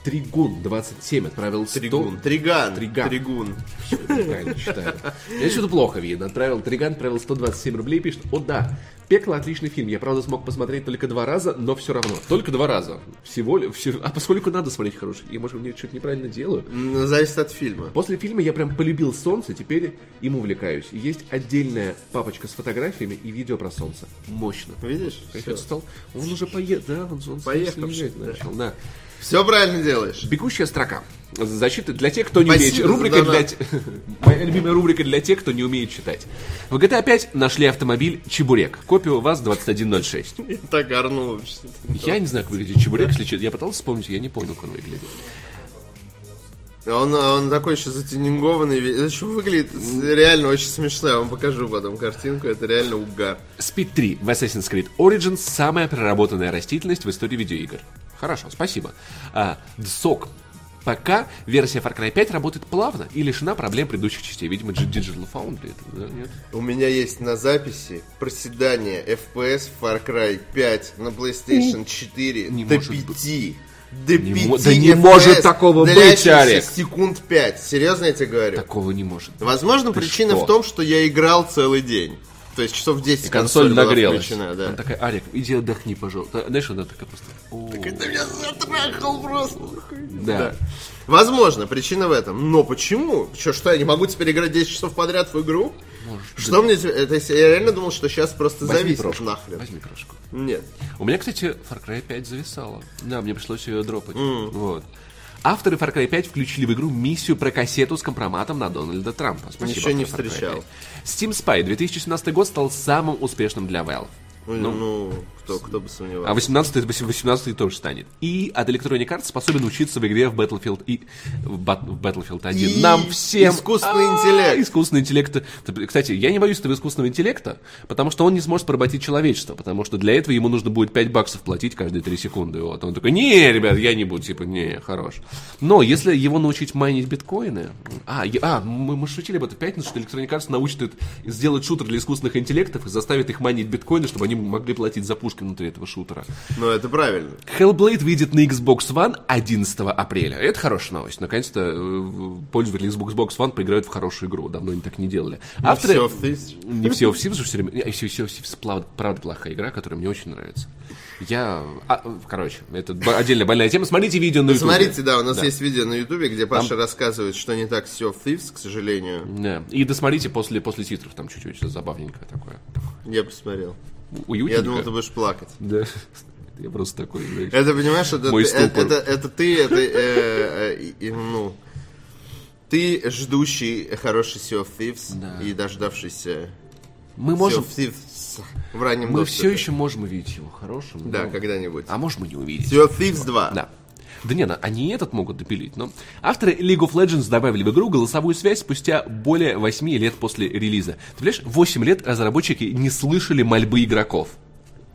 A: Тригун 27 отправил 100...
B: Тригун. Триган.
A: Триган.
B: Тригун.
A: Я читаю. Я что-то плохо видно. Отправил Триган, отправил 127 рублей, пишет, о да, Пекло отличный фильм. Я, правда, смог посмотреть только два раза, но все равно. Только два раза. Всего ли... всё- А поскольку надо смотреть хороший, я, может, мне что-то неправильно делаю.
B: М, Зависит от фильма.
A: После фильма я прям полюбил солнце, теперь им увлекаюсь. Есть отдельная папочка с фотографиями и видео про солнце. Мощно.
B: Видишь?
A: Кайфец стал. Он уже поехал, да, он, он
B: да.
A: начал, да.
B: Все правильно делаешь.
A: Бегущая строка. Защита для тех, кто не
B: Спасибо
A: умеет. Рубрика для... Моя любимая рубрика для тех, кто не умеет читать. В GTA 5 нашли автомобиль Чебурек. Копию ВАЗ-2106.
B: Я так орнул вообще.
A: Я не знаю, как выглядит Чебурек, если честно. Я пытался вспомнить, я не понял, как он выглядит.
B: Он, он такой еще затюнингованный. еще выглядит реально очень смешно. Я вам покажу потом картинку. Это реально угар.
A: Speed 3 в Assassin's Creed Origins самая проработанная растительность в истории видеоигр. Хорошо, спасибо. А, DSOC. Пока версия Far Cry 5 работает плавно и лишена проблем предыдущих частей. Видимо, Digital Foundry. это, да, нет?
B: У меня есть на записи проседание FPS Far Cry 5 на PlayStation 4
A: Не
B: до
A: может
B: 5.
A: быть.
B: До
A: Не
B: 5
A: мо- да не
B: FPS,
A: может такого быть, Арик.
B: секунд 5. Серьезно я тебе говорю.
A: Такого не может.
B: Возможно,
A: Ты
B: причина
A: что?
B: в том, что я играл целый день. То есть часов 10
A: И консоль
B: была
A: нагрелась.
B: включена, да.
A: Она такая, Арик, иди отдохни, пожалуйста. Знаешь, она такая просто... «О,
B: Ты меня затрахал просто.
A: Да.
B: Возможно, причина в этом. Но почему? Че, что, я не могу теперь играть 10 часов подряд в игру? Что мне... те- Это, я реально думал, что сейчас просто
A: Возьми
B: зависнет
A: крошку.
B: нахрен.
A: Возьми крошку.
B: Нет.
A: У меня, кстати, Far Cry 5 зависала. Да, мне пришлось ее дропать. Вот. Авторы Far Cry 5 включили в игру миссию про кассету с компроматом на Дональда Трампа. Спасибо,
B: Еще не встречал.
A: 5. Steam Spy 2017 год стал самым успешным для Valve.
B: Ну, ну, кто, кто бы сомневался.
A: А 18 18 тоже станет. И от Electronic Arts способен учиться в игре в Battlefield и в, Bat- в Battlefield 1.
B: И
A: Нам всем...
B: искусственный
A: А,
B: интеллект.
A: Искусственный интеллект. Кстати, я не боюсь этого искусственного интеллекта, потому что он не сможет поработить человечество, потому что для этого ему нужно будет 5 баксов платить каждые 3 секунды. Вот. Он такой, не, ребят, я не буду, типа, не, хорош. Но если его научить майнить биткоины... А, я- а мы, мы шутили об этом в пятницу, что Electronic Arts научит сделать шутер для искусственных интеллектов и заставит их майнить биткоины, чтобы они могли платить за пушки внутри этого шутера.
B: Но это правильно.
A: Hellblade выйдет на Xbox One 11 апреля. Это хорошая новость. Наконец-то э, пользователи Xbox One поиграют в хорошую игру. Давно они так не делали. Авторы...
B: Sea of Thieves.
A: Не все of Thieves все время... Не, Sea of Thieves, правда, плохая игра, которая мне очень нравится. Я... а, короче, это отдельная больная тема. Смотрите видео на YouTube.
B: Смотрите, да, у нас есть видео на Ютубе, где Паша рассказывает, что не так Sea of Thieves, к сожалению.
A: Да. И досмотрите после, после титров, там чуть-чуть забавненькое такое.
B: Я посмотрел.
A: Уютненько.
B: Я думал, ты будешь плакать.
A: Да. Я просто такой, знаешь.
B: Это, понимаешь, это,
A: Мой
B: ты- это, это, это ты, это, э, э, ну, ты ждущий хороший Sea of Thieves
A: Да.
B: и дождавшийся
A: Мы
B: Sea
A: можем...
B: of Thieves в раннем
A: Мы
B: доступе.
A: все еще можем увидеть его хорошим.
B: Да,
A: но-
B: когда-нибудь.
A: А можем и не увидеть.
B: Sea of Thieves 2.
A: Да. Да не, ну, они и этот могут допилить, но... Авторы League of Legends добавили в игру голосовую связь спустя более 8 лет после релиза. Ты понимаешь, 8 лет разработчики не слышали мольбы игроков.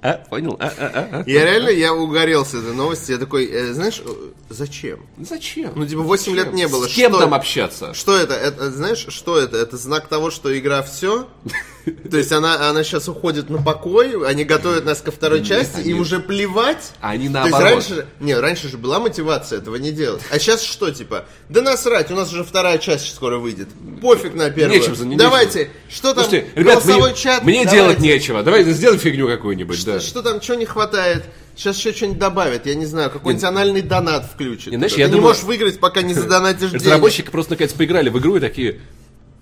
A: А, понял? А, а, а, а.
B: Я реально, я угорел с этой новости. Я такой, э, знаешь, э, зачем?
A: Зачем?
B: Ну, типа, 8 лет не было.
A: С кем
B: Что-
A: там общаться?
B: Что это? это? Знаешь, что это? Это знак того, что игра все? То есть она, она сейчас уходит на покой, они готовят нас ко второй части, им уже плевать.
A: Они
B: То есть
A: наоборот.
B: раньше, не, раньше же была мотивация этого не делать. А сейчас что, типа, да насрать, у нас уже вторая часть скоро выйдет. Пофиг на первую.
A: Нечем за- не-
B: Давайте, что там,
A: Слушайте, ребят,
B: голосовой
A: мне,
B: чат,
A: мне
B: давайте.
A: делать нечего. Давай сделаем фигню какую-нибудь, да.
B: Что там, что не хватает? Сейчас еще что-нибудь добавят, я не знаю, какой-нибудь анальный донат включит.
A: Не, знаешь,
B: Ты
A: я
B: не
A: думаю-
B: можешь выиграть, пока не задонатишь денег.
A: Разработчики просто наконец поиграли в игру и такие.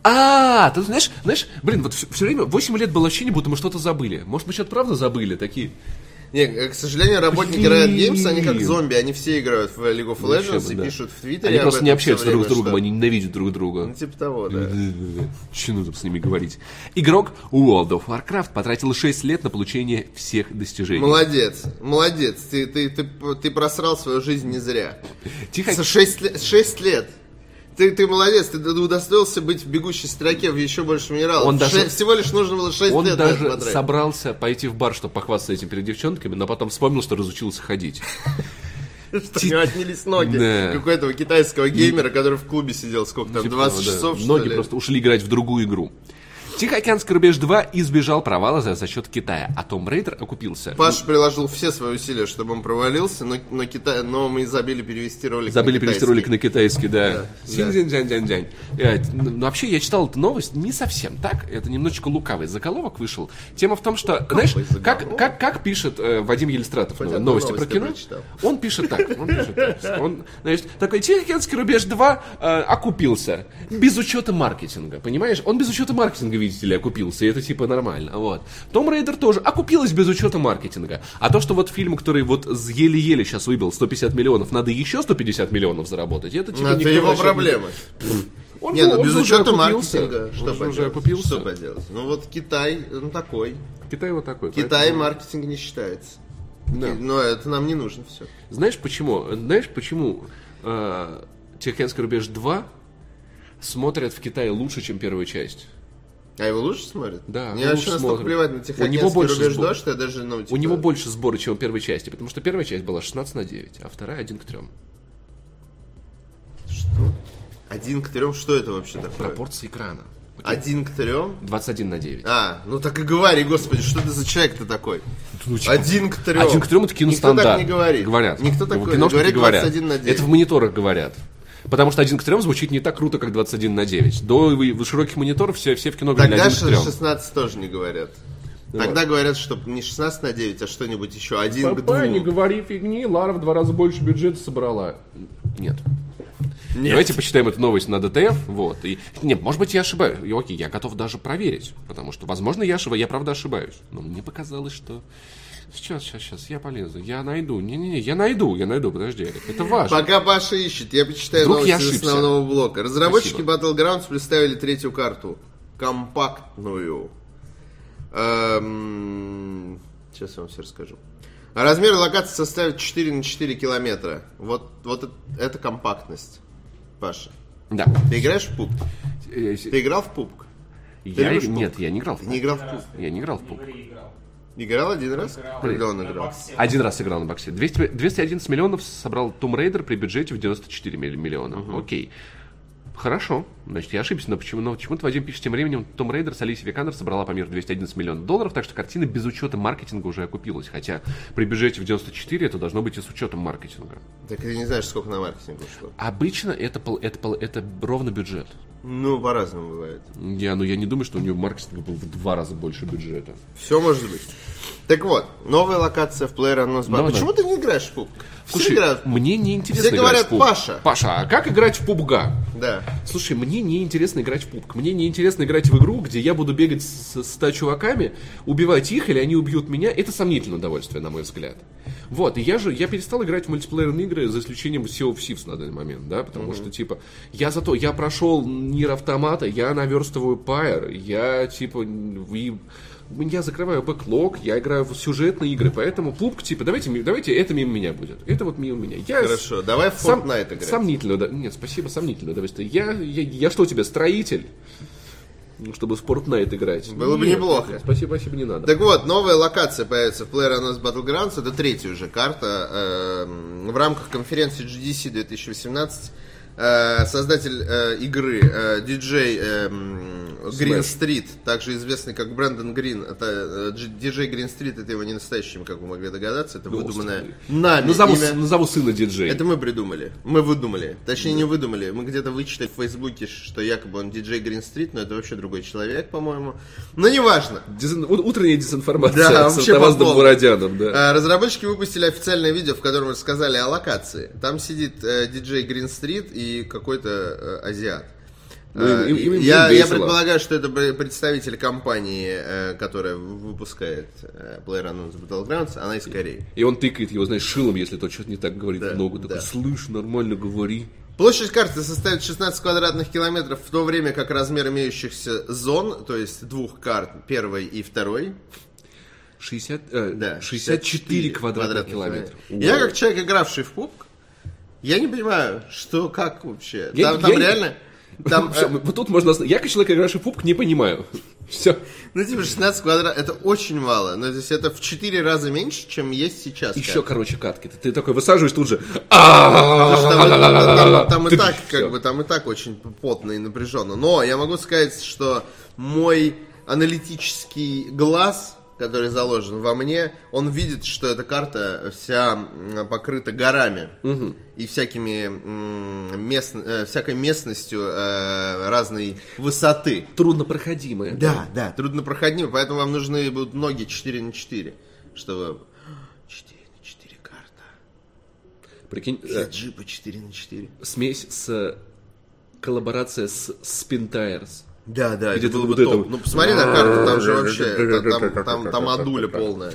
A: А, ты знаешь, знаешь, блин, вот все, время 8 лет было ощущение, будто мы что-то забыли. Может, мы что-то правда забыли, такие.
B: Не, к сожалению, работники. Riot Games, они как зомби, они все играют в League of Legends
A: бы,
B: и
A: да.
B: пишут в Твиттере
A: Они просто не общаются друг с другом,
B: что-
A: они ненавидят друг друга.
B: Ну, типа того, да.
A: Что там с ними говорить? Игрок World of Warcraft потратил 6 лет на получение всех достижений.
B: Молодец, молодец, ты, ты, ты, ты просрал свою жизнь не зря.
A: Тихо,
B: За 6 лет. Ты, ты молодец, ты удостоился быть в бегущей строке в еще больше минералов.
A: Он даже-
B: Ше- Всего лишь нужно было 6
A: он
B: лет это
A: даже
B: потратить.
A: собрался пойти в бар, чтобы похвастаться этим перед девчонками, но потом вспомнил, что разучился ходить.
B: Что у него отнялись ноги.
A: Да.
B: Как у этого китайского геймера, который в клубе сидел сколько там,
A: Типа
B: 20
A: того, да.
B: часов,
A: Ноги просто ушли играть в другую игру. Тихоокеанский рубеж 2 избежал провала за, за счет Китая, а Tomb Raider окупился.
B: Паша приложил все свои усилия, чтобы он провалился, но, но, Китай, но мы забили перевести ролик
A: Забыли
B: на
A: перевести ролик на китайский, да.
B: Да,
A: Синь-дянь-дянь-дянь. Э, Ну, вообще, я читал эту новость не совсем так. Это немножечко лукавый заголовок вышел. Тема в том, что, знаешь, как,
B: заголовок?
A: как, как пишет э, Вадим Елистратов ну,
B: одну
A: новости про кино, он пишет так. Он пишет так. Он, значит, такой, Тихоокеанский рубеж 2 э, окупился. Без учета маркетинга, понимаешь? Он без учета маркетинга, видите ли, окупился. И это типа нормально. Вот. Том Рейдер тоже окупилась без учета маркетинга. А то, что вот фильм, который вот еле-еле сейчас выбил 150 миллионов, надо еще 150 миллионов заработать, это типа
B: это его проблемы.
A: Он
B: Не, ну
A: он
B: без учета маркетинга, что
A: Он уже окупился.
B: Что поделать? Ну вот Китай, ну такой.
A: Китай вот такой.
B: Китай
A: поэтому-
B: маркетинг не считается.
A: Да.
B: Но это нам не нужно все.
A: Знаешь почему? Знаешь почему э, Тихоокеанский рубеж 2 смотрят в Китае лучше, чем первую часть?
B: А его лучше смотрят?
A: Да,
B: Мне
A: он
B: вообще настолько плевать на
A: У него больше
B: рубеж
A: сбор-
B: 2, что я даже, ну, типа...
A: У него больше сбора, чем у первой части, потому что первая часть была 16 на 9, а вторая 1 к 3.
B: Один к трем, что это вообще такое?
A: Пропорции экрана.
B: Один к трем?
A: 21 на 9.
B: А, ну так и говори, господи, что ты за человек-то такой?
A: Ну, типа,
B: Один к трем.
A: Один к трем это киностандарт.
B: Никто так не говорит.
A: Говорят.
B: Никто так
A: киношнике
B: говорит.
A: говорят.
B: 21 на 9.
A: Это в мониторах говорят. Потому что 1 к 3 звучит не так круто, как 21 на 9. До широких мониторов все, все в кино говорили
B: Тогда
A: 1 к 3.
B: 16 тоже не говорят. Тогда говорят, что не 16 на 9, а что-нибудь еще. Один к
A: Папа, не
B: двум.
A: говори фигни, Лара в два раза больше бюджета собрала. Нет. Давайте почитаем эту новость на ДТФ. Вот. И, нет, может быть, я ошибаюсь. И, окей, я готов даже проверить. Потому что, возможно, я ошибаюсь. Я правда ошибаюсь. Но мне показалось, что... Сейчас, сейчас, сейчас, я полезу. Я найду. Не-не-не, я найду, я найду, подожди. Эрик, Это важно.
B: Пока Паша ищет, я почитаю
A: Вдруг я
B: новости из
A: ошибся.
B: основного блока. Разработчики
A: Спасибо.
B: Battlegrounds представили третью карту. Компактную. Эм, Сейчас я вам все расскажу. Размер локации составит 4 на 4 километра. Вот, вот это, это компактность. Паша,
A: Да.
B: ты играешь в PUBG?
A: Э,
B: Ты играл в PUBG?
A: Я, нет, я не играл в PUBG.
B: не играл в PUBG?
A: Я не играл в
C: PUBG. Играл.
B: Один раз?
C: Играл.
B: Когда он
C: На
B: играл?
C: боксе.
A: Один раз играл на боксе. 200 211 миллионов собрал Tomb Raider при бюджете в 94 милли- миллиона. Окей. Хорошо. Значит, я ошибся, но почему? Но почему-то Вадим пишет, тем временем Tomb Raider с Алисией Викандер собрала по миру 211 миллионов долларов, так что картина без учета маркетинга уже окупилась. Хотя при бюджете в 94 это должно быть и с учетом маркетинга.
B: Так ты не знаешь, сколько на маркетинг ушло.
A: Обычно это, это, пол- это ровно бюджет.
B: Ну, по-разному бывает.
A: Я, ну, я не думаю, что у него маркетинг был в два раза больше бюджета.
B: Все может быть. Так вот, новая локация в PlayerUnknown's.
A: Давай,
B: Почему ты не играешь в Все
A: Слушай,
B: играют в пубг.
A: мне не интересно
B: Все
A: играть
B: говорят,
A: в пубг.
B: Паша.
A: Паша, а как играть в пубга?
B: Да.
A: Слушай, мне не интересно играть в пубг. Мне не интересно играть в игру, где я буду бегать с, с 100 чуваками, убивать их, или они убьют меня. Это сомнительное удовольствие, на мой взгляд. Вот, и я же, я перестал играть в мультиплеерные игры, за исключением Sea of Thieves на данный момент, да, потому что, типа, я зато, я прошел Нир Автомата, я наверстываю Pyre, я, типа, и я закрываю бэклог, я играю в сюжетные игры, поэтому пубг, типа, давайте, давайте это мимо меня будет. Это вот мимо меня. Я
B: Хорошо, давай в
A: сам-
B: Fortnite играть.
A: Сомнительно, да. Нет, спасибо, сомнительно удовольствие. Я, я, я что тебе, строитель? Ну, Чтобы в Fortnite играть.
B: Было бы
A: Нет,
B: неплохо.
A: Спасибо, спасибо, не надо.
B: Так вот, новая локация появится в PlayerUnknown's Battlegrounds. Это третья уже карта. эм, в рамках конференции GDC 2018 э, создатель э, игры э, диджей эм, Green Street, также известный как Брэндон Грин, это э, дж- диджей Green Street, это его не настоящее, имя, как вы могли догадаться, это выдуманное нами
A: Назову,
B: имя.
A: назову сына диджей.
B: Это мы придумали. Мы выдумали. Точнее, не выдумали. Мы где-то вычитали в Фейсбуке, что якобы он диджей Green Street, но это вообще другой человек, по-моему. Но неважно.
A: Дезин- Утренняя дезинформация
B: Да,
A: с Автоваздом да.
B: А, Разработчики выпустили официальное видео, в котором рассказали о локации. Там сидит э, диджей Green Street и какой-то э, азиат.
A: Ну, им-
B: Э,
A: им- им-
B: я, предполагаю, что это пр- представитель компании, э, которая выпускает э, PlayerUnknown's Battlegrounds, она из Кореи.
A: И он тыкает его, знаешь, шилом, если тот что-то не так говорит
B: Да,
A: в ногу. Такой,
B: да.
A: слышь, нормально говори.
B: Площадь карты составит 16 квадратных километров, в то время как размер имеющихся зон, то есть двух карт, первой и второй,
A: 60, э,
B: да,
A: 64 квадратных километра.
B: Я как человек, игравший в пубг, я не понимаю, что, как вообще.
A: Я-
B: там там
A: я
B: реально, там,
A: Всё,
B: э,
A: вот тут можно... Я, как человек, игравший в пубг, не понимаю. Все.
B: ну типа 16 квадратов, это очень мало, но то есть это в 4 раза меньше, чем есть сейчас.
A: Еще, короче, катки. Ты, ты такой высаживаешь тут же.
B: Что там, и так, как бы, там и так очень плотно и напряженно. Но я могу сказать, что мой аналитический глаз, который заложен во мне, он видит, что эта карта вся покрыта горами и всякими мест- э, всякой местностью э, разной высоты.
A: Труднопроходимое.
B: Да, да, труднопроходимо, поэтому вам нужны будут ноги 4 на 4, чтобы... 4 на 4 карта.
A: Прикинь, э,
B: джипы 4 на 4.
A: смесь с... Коллаборация с Spin Tires.
B: Да, да,
A: Где
B: это было бы топ. Ну, посмотри на карту, там же вообще, там, там, там адуля полная.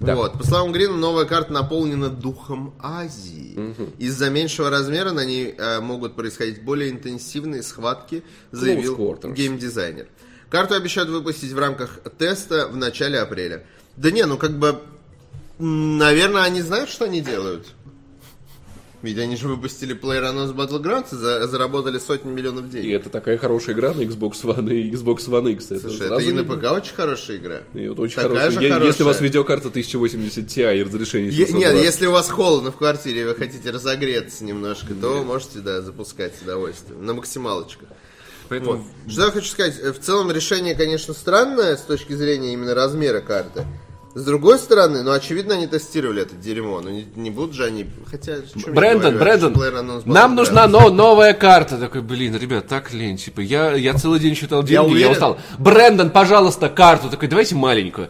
A: Да.
B: Вот. По словам Грина, новая карта наполнена духом Азии. Из-за меньшего размера на ней э, могут происходить более интенсивные схватки, заявил геймдизайнер. Карту обещают выпустить в рамках теста в начале апреля. Да не, ну как бы, наверное, они знают, что они делают. Ведь они же выпустили PlayerUnknown's Battlegrounds и за- заработали сотни миллионов
A: И
B: денег.
A: это такая хорошая игра на Xbox One и Xbox One X. Это
B: Слушай, это и на. ПК очень хорошая игра.
A: И вот очень
B: Такая
A: хорошая.
B: же хорошая.
A: Если у вас видеокарта 1080 Ti и разрешение
B: Е-
A: 720.
B: Нет, если у вас холодно в квартире, и вы хотите разогреться немножко, то можете, да, запускать с удовольствием. На максималочках.
A: Поэтому
B: Вот. Что я хочу сказать, э, в целом решение, конечно, странное с точки зрения именно размера карты. С другой стороны, ну, очевидно, они тестировали это дерьмо. Ну, не, не будут же они... Хотя...
A: Брэндон, Брэндон, нам нужна но- новая карта. Такой, блин, ребят, так лень. Типа, я, я целый день считал деньги, я,
B: уверен-
A: устал. Брэндон, пожалуйста, карту. Такой, давайте маленькую.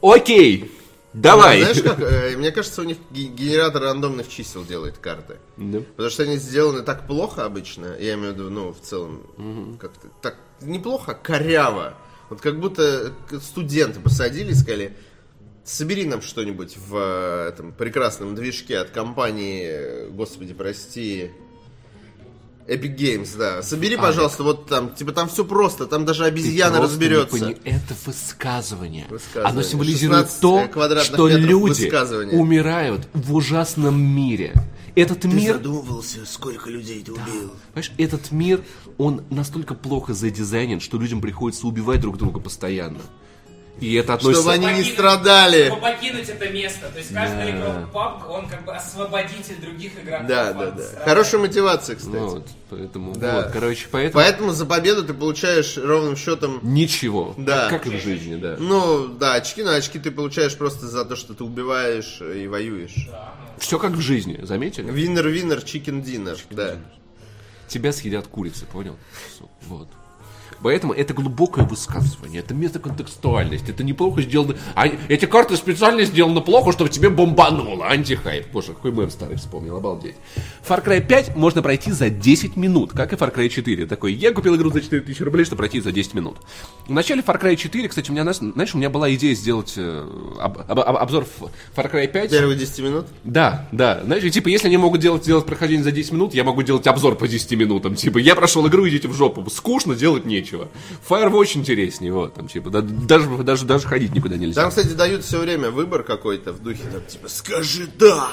A: Окей, давай.
B: Знаешь, как, э, мне кажется, у них ге- генератор рандомных чисел делает карты.
A: Да.
B: Потому что они сделаны так плохо обычно, я имею в виду, ну, в целом, как-то так неплохо, коряво. Вот как будто к- студенты посадили и сказали, собери нам что-нибудь в э, этом прекрасном движке от компании, господи, прости, Epic Games, да. Собери, пожалуйста, вот там, типа там все просто, там даже обезьяна
A: Ты
B: разберется.
A: пони- Это высказывание.
B: Высказывание.
A: Оно символизирует
B: 16
A: то,
B: квадратных
A: что люди умирают в ужасном мире. Этот мир,
B: задумывался, сколько людей ты убил?
A: понимаешь, этот мир, он настолько плохо задизайнен, что людям приходится убивать друг друга постоянно. И это относится...
B: Чтобы они не
C: Покинуть-
B: страдали.
C: Чтобы покинуть это место. То есть каждый игрок PUBG, он как бы освободитель других игроков.
B: Да, да, да.
C: страданий.
B: Хорошая мотивация, кстати.
A: Вот, поэтому,
B: Да.
A: вот, короче, поэтому...
B: Поэтому за победу ты получаешь ровным счетом
A: Ничего.
B: Да.
A: Как и в жизни, да.
B: Ну, да, очки на очки ты получаешь просто за то, что ты убиваешь и воюешь.
A: Все как в жизни, заметили?
B: Winner-winner, chicken-dinner, да.
A: Тебя съедят курицы, понял? Вот. Поэтому это глубокое высказывание, это метаконтекстуальность, это неплохо сделано. А эти карты специально сделаны плохо, чтобы тебе бомбануло. Антихайп. Боже, какой мем старый вспомнил, обалдеть. Far Cry 5 можно пройти за 10 минут, как и Far Cry 4. Такой, я купил игру за 4000 рублей, чтобы пройти за 10 минут. В начале Far Cry 4, кстати, у меня, знаешь, у меня была идея сделать э, об- об- об- обзор Far Cry 5.
B: Первые 10 минут?
A: Да, да. Знаешь, типа, если они могут делать, делать прохождение за 10 минут, я могу делать обзор по 10 минутам. Типа, я прошел игру, идите в жопу. Скучно, делать нечего. Firewatch интереснее, вот. Там, типа, да- даже, даже, даже ходить никуда нельзя.
B: Там, кстати, дают все время выбор какой-то в духе, там, типа, скажи «да».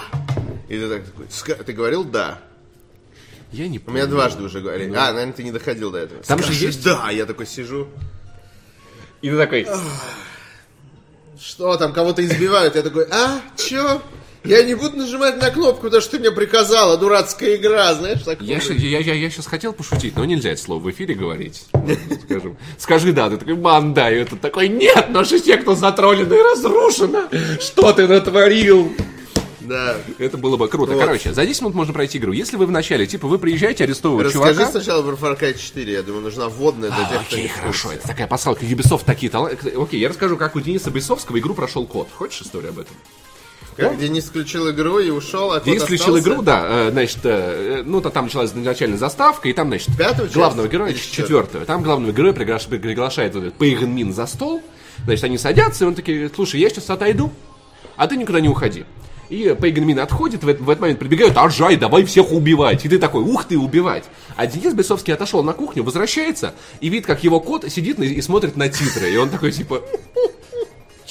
B: И ты так такой, «Ска- ты говорил «да».
A: Я не
B: У меня
A: помню.
B: дважды уже говорили. А, наверное, ты не доходил до этого.
A: Там же
B: «Скажи
A: есть-
B: «да». Я такой сижу.
A: И ты такой,
B: Что там, кого-то избивают? Я такой, а, чё? Я не буду нажимать на кнопку, потому что ты мне приказала, дурацкая игра, знаешь, так.
A: я, я, я, я сейчас хотел пошутить, но нельзя это слово в эфире говорить. Скажем, скажи да, ты такой, ман, да, и этот такой, нет, наша секта затроллена и разрушена. Что ты натворил?
B: Да.
A: Это было бы круто.
B: Вот.
A: Короче, за 10 минут можно пройти игру. Если вы в начале, типа, вы приезжаете, арестовывают
B: Расскажи
A: чувака.
B: сначала про Far Cry 4, я думаю, нужна вводная для тех, кто
A: Окей,
B: в
A: хорошо, это такая пасхалка. Ubisoft такие таланты. Окей, я расскажу, как у Дениса Бейсовского игру прошел код. Хочешь историю об этом?
B: Как Денис включил игру и ушел, а
A: Денис включил игру, да, э, значит, э, ну, там началась начальная заставка, и там, значит,
B: Пятую часть?
A: главного героя,
B: Или
A: четвертую, там главного героя пригла- приглашает вот этот Пейген Мин за стол, значит, они садятся, и он такие, слушай, я сейчас отойду, а ты никуда не уходи. И Пейген Мин отходит, в этот, в этот момент прибегают, Аржай, давай всех убивать. И ты такой, ух ты, убивать. А Денис Бесовский отошел на кухню, возвращается, и видит, как его кот сидит и смотрит на титры. И он такой, типа,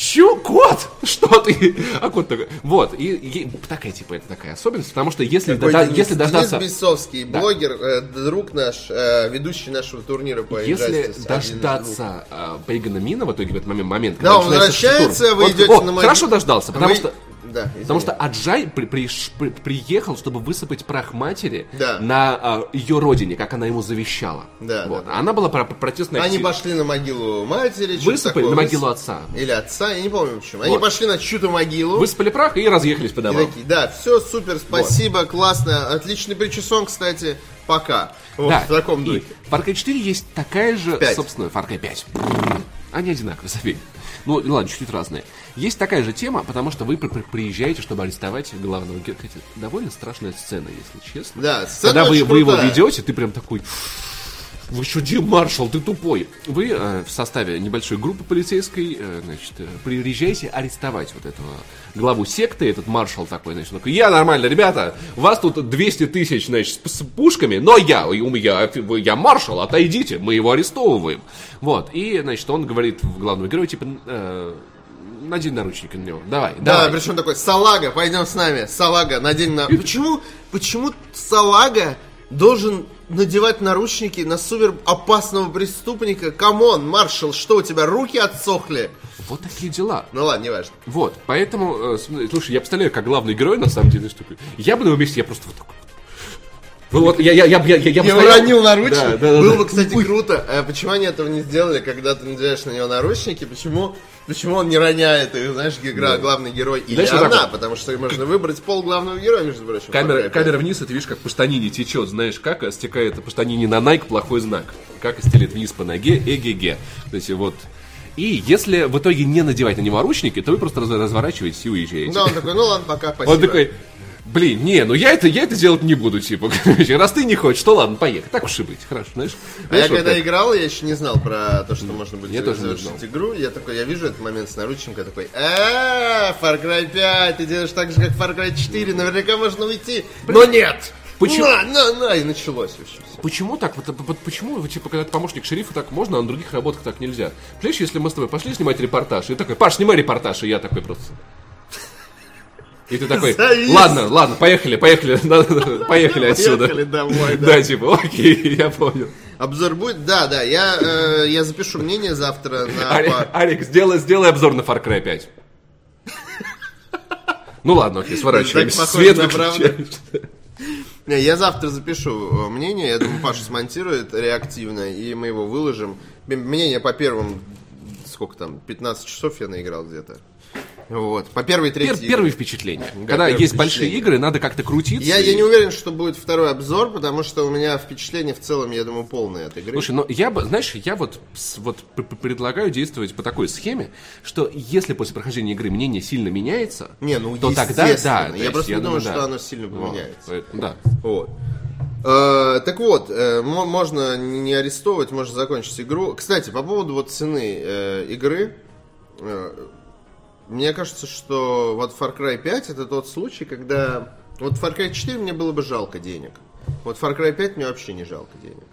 A: Чё, кот? Что ты? А кот такой. Вот, и, и такая, типа, это такая особенность, потому что если,
B: Какой Денис?
A: если дождаться...
B: Денис Бесовский, блогер, э, друг наш, э, ведущий нашего турнира по
A: Если дождаться э, Пейгана Мина в итоге в этот момент, момент
B: Да, он возвращается, вы
A: Вот-
B: идете
A: о,
B: на могилу.
A: Хорошо дождался, потому
B: Вы-
A: что...
B: Да.
A: Потому что Аджай при- приш- при- приехал, чтобы высыпать прах матери
B: Да.
A: на а, ее родине, как она ему завещала.
B: Да,
A: вот.
B: да.
A: Она была про- протестная
B: Они пошли на могилу матери,
A: Высыпали
B: такое.
A: на могилу
B: Выс-
A: отца.
B: Или отца, я не помню почему. Они
A: Вот.
B: пошли на чью-то могилу.
A: Высыпали прах и разъехались по
B: И
A: домам.
B: такие, да, все супер, спасибо, классно, отличный причесон, кстати, пока. Вот,
A: Да,
B: в таком
A: и
B: духе.
A: в Far Cry 4 есть такая же,
B: Пять.
A: собственно, Far Cry 5. Они одинаковые, заверь. Ну, ладно, чуть-чуть разные. Есть такая же тема, потому что вы при- при- приезжаете, чтобы арестовать главного героя. Довольно страшная сцена, если честно.
B: Да, сцена
A: Когда вы, вы его ведете, ты прям такой... Вы что, Дим Маршал, ты тупой. Вы э, в составе небольшой группы полицейской, э, значит, э, приезжаете арестовать вот этого главу секты, этот маршал такой, значит, такой, я нормально, ребята, у вас тут 200 тысяч, значит, с, пушками, но я, у меня, вы- я маршал, отойдите, мы его арестовываем. Вот, и, значит, он говорит в главного героя, типа, э, надень наручники на него, давай,
B: Да,
A: давай.
B: причем такой, салага, пойдем с нами, салага, надень на... Почему, почему салага должен надевать наручники на супер опасного преступника? Come on, маршал, что у тебя, руки отсохли?
A: Вот такие дела.
B: Ну ладно, неважно.
A: Вот, поэтому, э, слушай, я представляю, как главный герой, на самом деле, что. Я бы на его месте, я просто вот такой. Вот, я, я, я, я, я, стоял-
B: уронил наручники.
A: Да, да, да,
B: Было
A: да.
B: бы, кстати, круто. А почему они этого не сделали, когда ты надеваешь на него наручники? Почему, почему он не роняет их, знаешь, игра, главный герой или
A: Знаешь,
B: она?
A: вот.
B: Потому что можно выбрать пол главного героя, между прочим.
A: Камера, камера вниз, и ты видишь, как по штанине течет, знаешь, как а, стекает по штанине на Nike плохой знак. Как стелит вниз по ноге, эге-ге. То есть вот... И если в итоге не надевать на него наручники, то вы просто раз- разворачиваетесь и уезжаете.
B: Да, он такой, ну ладно, пока, спасибо.
A: Он такой, блин, не, ну я это, я это делать не буду, типа, раз ты не хочешь, то ладно, поехали, так уж и быть, хорошо, знаешь.
B: А я когда
A: как-
B: играл, я еще не знал про то, что можно будет
A: Я тоже
B: завершить игру. Я такой, я вижу этот момент с наручником, я такой, а Far Cry 5, ты делаешь так же, как Far Cry 4, наверняка можно уйти. Но нет!
A: Почему?
B: На, на, на, и началось вообще все.
A: Почему так? Вот, вот почему, типа, когда ты помощник шерифа, так можно, а на других работах так нельзя? Понимаешь, если мы с тобой пошли снимать репортаж, и такой, Паш, снимай репортаж, и я такой просто... И ты такой,
B: Завис.
A: ладно, ладно, поехали, поехали, поехали отсюда.
B: Поехали домой, да.
A: Да, типа, окей, я понял.
B: Обзор будет? Да, да, я, э, я запишу мнение завтра на...
A: Ари- Арик, сделай, сделай обзор на Far Cry 5. Ну ладно, окей, сворачиваемся.
B: Так похоже
A: Свет выключаем.
B: Не, я завтра запишу э, мнение, я думаю, Паша смонтирует реактивно, и мы его выложим. Мнение по первым, сколько там, 15 часов я наиграл где-то. Вот, по первой
A: Пер-
B: третьей.
A: первые впечатления. Когда
B: первые
A: есть большие игры, надо как-то крутиться.
B: Я, я
A: и-
B: не уверен, что будет второй обзор, потому что у меня впечатление в целом, я думаю, полное от игры.
A: Слушай, ну я бы, знаешь, я вот, вот предлагаю действовать по такой схеме, что если после прохождения игры мнение сильно меняется,
B: Не, ну,
A: то тогда да. то
B: Я
A: есть
B: просто не думаю,
A: да.
B: что оно сильно
A: Вот,
B: поменяется.
A: поэтому да.
B: Вот. Э, так вот, э, мо- можно не арестовывать, можно закончить игру. Кстати, по поводу вот цены э, игры, э, мне кажется, что вот Far Cry 5 это тот случай, когда вот Far Cry 4 мне было бы жалко денег. Вот Far Cry 5 мне вообще не жалко денег.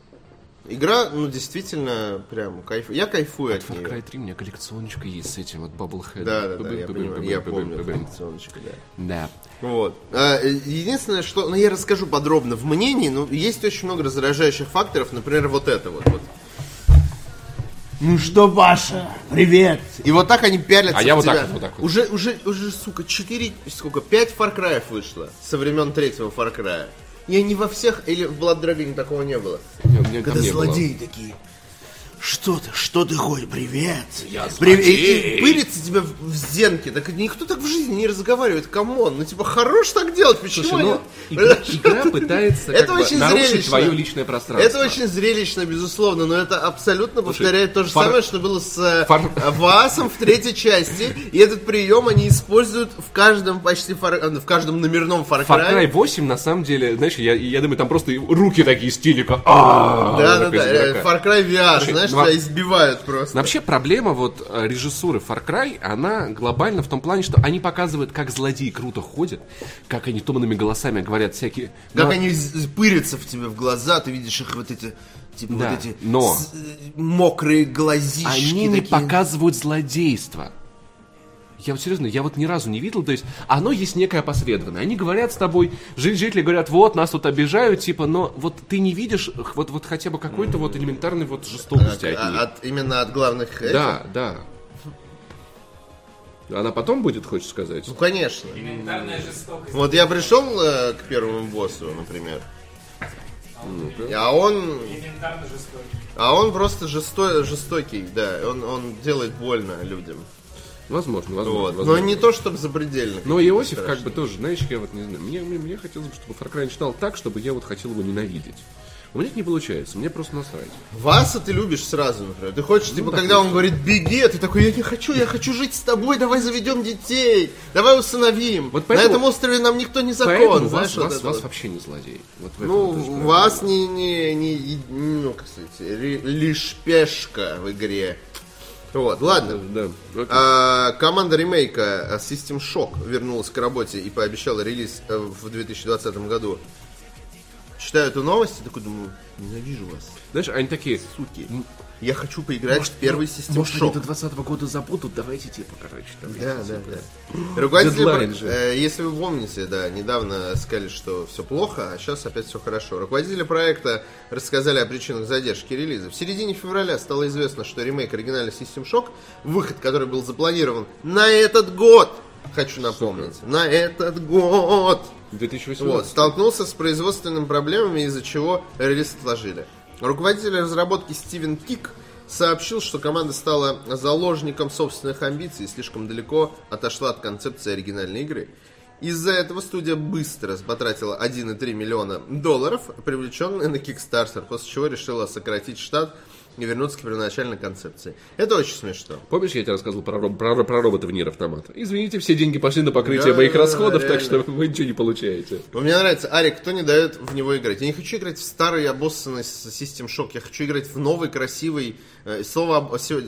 B: Игра, ну, действительно, прям кайф. Я кайфую от
A: Far
B: нее.
A: Cry 3 у меня коллекционочка есть с этим вот Bubblehead.
B: Да, да, да, я понимаю. Я помню коллекционочку, да.
A: Да.
B: Вот. Единственное, что... Ну, я расскажу подробно в мнении, но есть очень много раздражающих факторов, например, вот это вот. вот.
D: Ну что, Паша, привет.
B: И вот так они пялятся
A: А я вот так
B: тебя.
A: вот, вот так вот.
B: Уже, уже, уже, сука, 4, сколько, 5 Far Cry вышло со времен третьего Far Cry. И они во всех, или в Blood Dragon такого не было.
A: Не, меня там
D: Когда
A: не было.
D: злодеи такие. Что ты, что ты хочешь? Привет.
A: Я
B: Привет. И, и пырится тебя в, в зенке. Так никто так в жизни не разговаривает. Come on. Ну, типа, хорош так делать. Почему
A: Слушай, ну, игра, игра пытается
B: Это
A: как бы
B: очень
A: нарушить
B: зрелищно.
A: твое личное пространство.
B: Это очень зрелищно, безусловно, но это абсолютно повторяет то же
A: фар-
B: самое, что было с э,
A: фар-
B: Ваасом в третьей части. И этот прием они используют в каждом почти фар- э, в каждом номерном Far
A: Far Cry
B: Cry.
A: 8, на самом деле, знаешь, я, я думаю, там просто руки такие стилика. А,
B: Да, да, да. э, Far Cry VR,
A: Слушай,
B: знаешь,
A: а-
B: тебя избивают просто.
A: Но вообще проблема вот э, режиссуры Far Cry, она глобально в том плане, что они показывают, как злодеи круто ходят, как они томными голосами говорят всякие...
B: Как
A: но-
B: они пырятся в тебе в глаза, ты видишь их вот эти, типа
A: Да,
B: вот эти
A: но-
B: э, мокрые глазищи
A: Они не
B: такие.
A: показывают злодейство. Я вот серьезно, я вот ни разу не видел, то есть оно есть некое опосредованное. Они говорят с тобой, жи- жители говорят, вот, нас тут обижают, типа, но вот ты не видишь вот, вот хотя бы какой-то вот элементарной вот жестокости от
B: А-
A: них.
B: от- именно от главных этих?
A: Да, да. Она потом будет, хочешь сказать?
B: Ну, конечно.
C: Элементарная жестокость.
B: Вот я пришел э, к первому боссу, например. А он, а он просто жесто- жестокий, да, он, он делает больно людям.
A: Возможно, возможно.
B: Вот. Но
A: возможно.
B: не то, чтобы запредельно.
A: Но Иосиф как бы тоже, знаешь, я вот не знаю, мне, мне, мне хотелось бы, чтобы Far Cry начинал так, чтобы я вот хотел его ненавидеть. У меня это не получается, мне просто насрать.
B: Васа ты любишь сразу, например. Ты хочешь, типа,
A: так
B: когда он говорит беги, а ты такой, я не хочу, я хочу жить с тобой, давай заведем детей, давай усыновим.
A: Вот поэтому-
B: На этом острове нам никто не закон,
A: Поэтому
B: знаешь,
A: вас,
B: вот
A: вас, вас
B: вот.
A: вообще не злодей. Вот в этом
B: Ну, вас не, не, не, не- ну, как сказать, ри- лишь пешка в игре. Вот, ладно.
A: Да.
B: А, команда ремейка а, System Shock вернулась к работе и пообещала релиз э, в 2020 году. Читаю эту новость и такой думаю, ненавижу вас,
A: Знаешь, они такие,
B: суки. Я хочу поиграть в первый System
A: может, они
B: Shock.
A: до 20 года забудут, давайте типа, короче, там.
B: Да, да, да. Руководители, про-
A: же.
B: э, если вы помните, да, недавно сказали, что все плохо, а сейчас опять все хорошо. Руководители проекта рассказали о причинах задержки релиза. В середине февраля стало известно, что ремейк оригинальный System Shock, выход, который был запланирован на этот год, хочу напомнить, на этот год,
A: 2018.
B: вот, столкнулся с производственными проблемами, из-за чего релиз отложили. Руководитель разработки Стивен Кик сообщил, что команда стала заложником собственных амбиций и слишком далеко отошла от концепции оригинальной игры. Из-за этого студия быстро потратила 1,3 миллиона долларов, привлеченные на Kickstarter, после чего решила сократить штат и вернуться к первоначальной концепции. Это очень смешно.
A: Помнишь, я тебе рассказывал про, роб- про, про робота в Нир Автомата? Извините, все деньги пошли на покрытие
B: Да,
A: моих
B: да,
A: расходов,
B: да,
A: так что вы ничего не получаете.
B: Но Мне нравится, Арик, кто не дает в него играть? Я не хочу играть в старый обоссанный System Shock. Я хочу играть в новый, красивый... э, слово, об- се-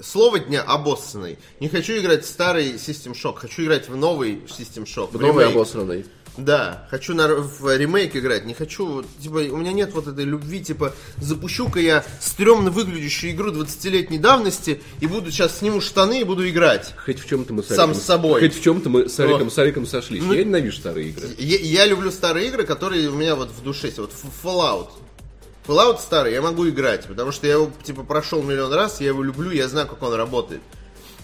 B: слово дня обоссанный. Не хочу играть в старый System Shock. Хочу играть в новый System Shock. в
A: Новый
B: ремейк. Да, хочу на, в ремейк играть, не хочу, типа, у меня нет вот этой любви, типа, запущу-ка я стрёмно выглядящую игру 20-летней давности и буду сейчас сниму штаны и буду играть.
A: Хоть в чем-то мы с
B: Сам
A: Ариком-
B: с собой.
A: Хоть в чем-то мы с Ариком,
B: Вот.
A: с Ариком сошлись.
B: Ну,
A: Я ненавижу старые игры.
B: Я, я люблю старые игры, которые у меня вот в душе. Вот Fallout. Fallout старый, я могу играть, потому что я его, типа, прошел миллион раз, я его люблю, я знаю, как он работает.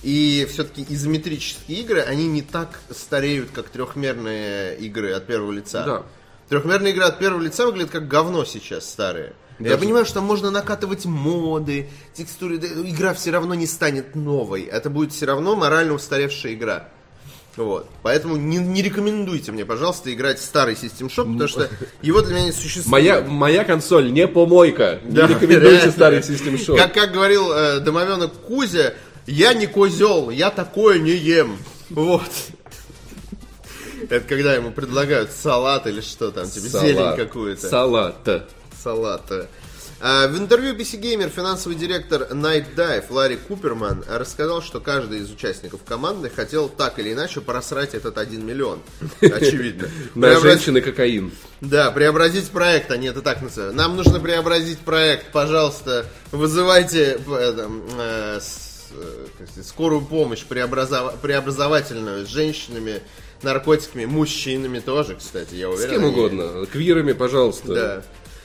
B: И все-таки изометрические игры, они не так стареют, как трехмерные игры от первого лица.
A: Да.
B: Трехмерные игры от первого лица выглядят как говно сейчас старые. Я
A: Даже-
B: понимаю, что там можно накатывать моды, текстуры. Игра все равно не станет новой. Это будет все равно морально устаревшая игра. Вот. Поэтому не, не рекомендуйте мне, пожалуйста, играть в старый System Shock, потому что его для меня не существует.
A: Моя, моя консоль не помойка.
B: Да,
A: не рекомендуйте
B: реально.
A: старый System Shock.
B: Как, как говорил э, домовенок Кузя, я не козел, я такое не ем. Вот. Это когда ему предлагают салат или что там, типа
A: Салат.
B: зелень какую-то.
A: Салат.
B: салата. А, В интервью PC Gamer финансовый директор Night Dive Ларри Куперман рассказал, что каждый из участников команды хотел так или иначе просрать этот 1 миллион. Очевидно.
A: На женщины кокаин.
B: Да, преобразить проект, они это так называют. Нам нужно преобразить проект, пожалуйста, вызывайте э, с- сказать, скорую помощь преобразова- преобразовательную с женщинами, наркотиками, мужчинами тоже, кстати, я
A: С
B: уверен.
A: кем
B: они-
A: угодно. Квирами, пожалуйста.
B: Да.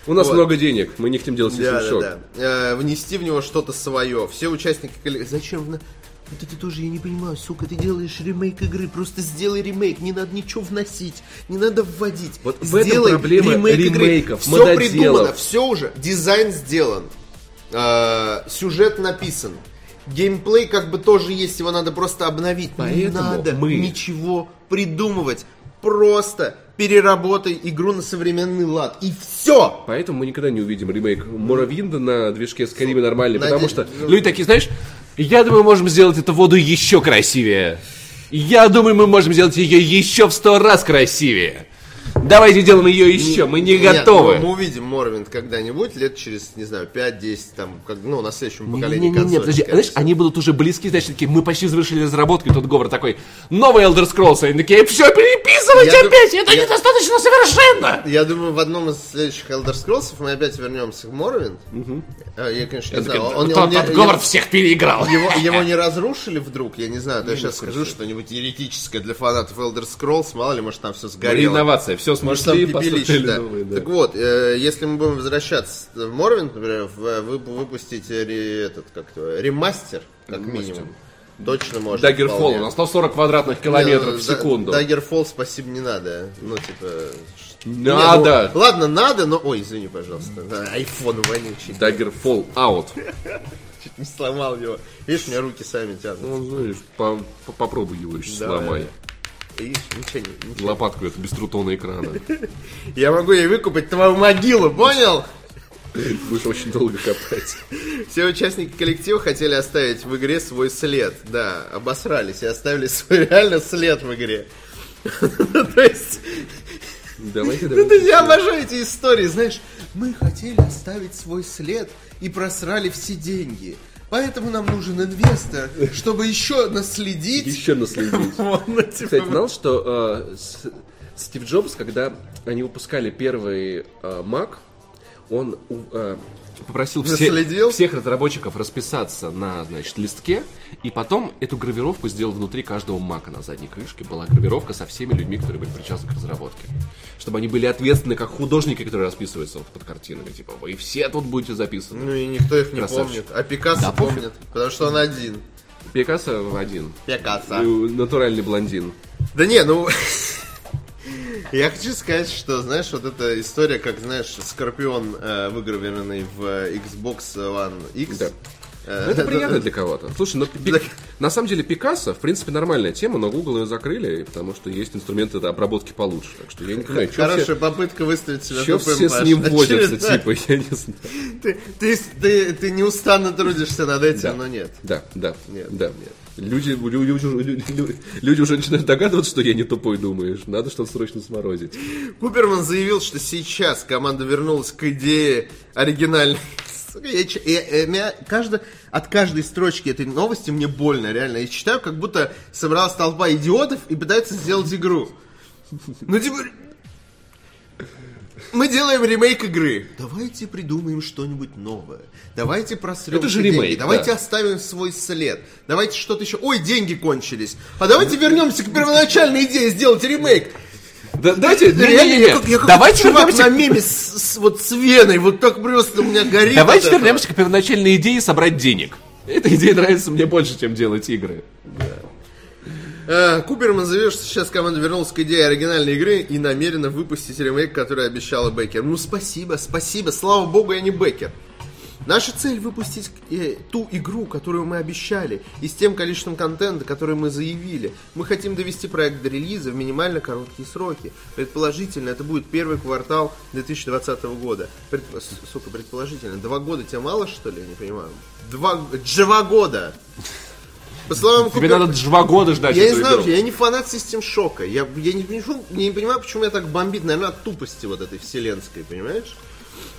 A: У нас
B: Вот.
A: много денег, мы не хотим делать
B: Да, да, да. Э, внести в него что-то свое. Все участники коллектива. Зачем? Вот это тоже я не понимаю, сука, ты делаешь ремейк игры, просто сделай ремейк, не надо ничего вносить, не надо вводить.
A: Вот в этом проблема ремейков,
B: Все
A: мододелов.
B: придумано, все уже, дизайн сделан, э, сюжет написан, геймплей как бы тоже есть, его надо просто обновить. не
A: Поэтому
B: надо
A: мы-
B: ничего придумывать, просто переработай игру на современный лад, и все!
A: Поэтому мы никогда не увидим ремейк Моровинда на движке Skyrim нормальный,
B: Наде-
A: потому что
B: ну-
A: люди такие, знаешь, я думаю, мы можем сделать эту воду еще красивее. Я думаю, мы можем сделать ее еще в сто раз красивее. Давайте сделаем ее еще, мы не
B: Нет,
A: готовы.
B: ну, мы увидим Морвинд когда-нибудь, лет через, не знаю, 5-10, там, как, ну, на следующем поколении
A: Не-не-не,
B: консолей,
A: подожди,
B: скорее
A: знаешь,
B: всего.
A: они будут уже близки, значит, такие, мы почти завершили разработку, и тут Говор такой, новый Elder Scrolls, и они такие, все, переписывайте
B: Я
A: опять, это
B: я-
A: недостаточно совершенно.
B: Я думаю, в одном из следующих Elder Scrolls мы опять вернемся к Морвинд. Я, конечно, не знаю, он, он не-
A: Говард всех переиграл.
B: его, его не разрушили вдруг, я не знаю, то я сейчас скажу что-нибудь еретическое для фанатов Elder Scrolls, мало ли, может, там все сгорело.
A: Инновация, все
B: Может, там пепелище, да.
A: новые, да.
B: Так вот, э, если мы будем возвращаться в Морвинд, например, в- вы, выпустить ре- этот, как-то, ремастер, как минимум, точно можно.
A: Daggerfall
B: вполне.
A: на 140 квадратных километров в
B: Не,
A: секунду.
B: Да- Daggerfall, спасибо, не надо. Ну, типа...
A: Надо.
B: Не, ну, ладно, надо, но... Ой, извини, пожалуйста. Айфон вонючий.
A: Daggerfall out.
B: Чуть не сломал его. Видишь, у меня руки сами тянут.
A: Ну, знаешь, по- по- попробуй его еще
B: Давай.
A: сломай.
B: Видишь, ничего ничего.
A: Лопатку эту без трутона экрана.
B: Я могу ей выкупать твою могилу, понял?
A: Будешь очень долго копать.
B: Все участники коллектива хотели оставить в игре свой след. Да, обосрались и оставили свой реально след в игре. То есть,
A: Давайте,
B: ну,
A: давайте.
B: я обожаю эти истории, знаешь. Мы хотели оставить свой след и просрали все деньги. Поэтому нам нужен инвестор, чтобы еще наследить.
A: Еще наследить.
B: Вот, ну, типа,
A: Кстати, знал, что э, с- Стив Джобс, когда они выпускали первый э, Mac, он э, попросил все- всех разработчиков расписаться на, значит, листке, и потом эту гравировку сделал внутри каждого Мака на задней крышке. Была гравировка со всеми людьми, которые были причастны к разработке. Чтобы они были ответственны, как художники, которые расписываются под картинами. Типа, вы все тут будете записаны.
B: Ну и никто их не
A: Красавчик.
B: помнит. А Пикассо
A: Да, пофиг.
B: помнит, потому что он один.
A: Пикассо один.
B: Пикассо.
A: Ну, Натуральный блондин.
B: Да не, ну... Я хочу сказать, что, знаешь, вот эта история, как, знаешь, Скорпион, э, выгравированный в э, Xbox One X.
A: Да.
B: э,
A: Ну, это приятно для кого-то. Слушай, ну, на самом деле Пикассо, в принципе, нормальная тема, но Google ее закрыли, потому что есть инструменты обработки получше. Так что я не понимаю, что
B: Хорошая
A: все,
B: попытка выставить себя тупым,
A: все с ним возятся,
B: Очередная.
A: типа, я не знаю.
B: Ты, ты, ты, ты неустанно трудишься над этим,
A: Да.
B: но нет.
A: Да, да,
B: Нет,
A: да. Люди, люди, люди, люди- люди уже начинают догадываться, что я не тупой, думаешь. Надо что-то срочно сморозить.
B: Куперман заявил, что сейчас команда вернулась к идее оригинальной. Я каждо- от каждой строчки этой новости мне больно, реально. Я читаю, как будто собралась толпа идиотов и пытается сделать игру. Ну, типа... Мы делаем ремейк игры. Давайте придумаем что-нибудь новое. Давайте просрем
A: Это же
B: деньги.
A: ремейк,
B: Давайте
A: да.
B: оставим свой след. Давайте что-то еще. Ой, деньги кончились. А давайте вернемся к первоначальной идее сделать ремейк.
A: Да, давайте,
B: Да
A: не,
B: реально,
A: не, не,
B: я как, я как
A: давайте
B: чувак
A: вернемся,
B: на меме с, с- вот с Веной. Вот так просто у меня горит.
A: давайте вернемся к первоначальной идее собрать денег. Эта идея нравится мне больше, чем делать игры.
B: Э, Куперман заявил, что сейчас команда вернулась к идее оригинальной игры и намерена выпустить ремейк, который обещала Беккер. Ну, спасибо, спасибо, слава богу, я не Беккер. Наша цель выпустить э, ту игру, которую мы обещали, и с тем количеством контента, который мы заявили. Мы хотим довести проект до релиза в минимально короткие сроки. Предположительно, это будет первый квартал 2020 года. Пред- Сука, предположительно. Два года тебе мало, что ли? Я не понимаю. Два, два года! По словам
A: Тебе
B: Купер-
A: надо два года ждать
B: я не знаю,
A: игру.
B: я не фанат систем шока. Я, я не, понимаю, не понимаю, почему меня так бомбит, наверное, от тупости вот этой вселенской, понимаешь?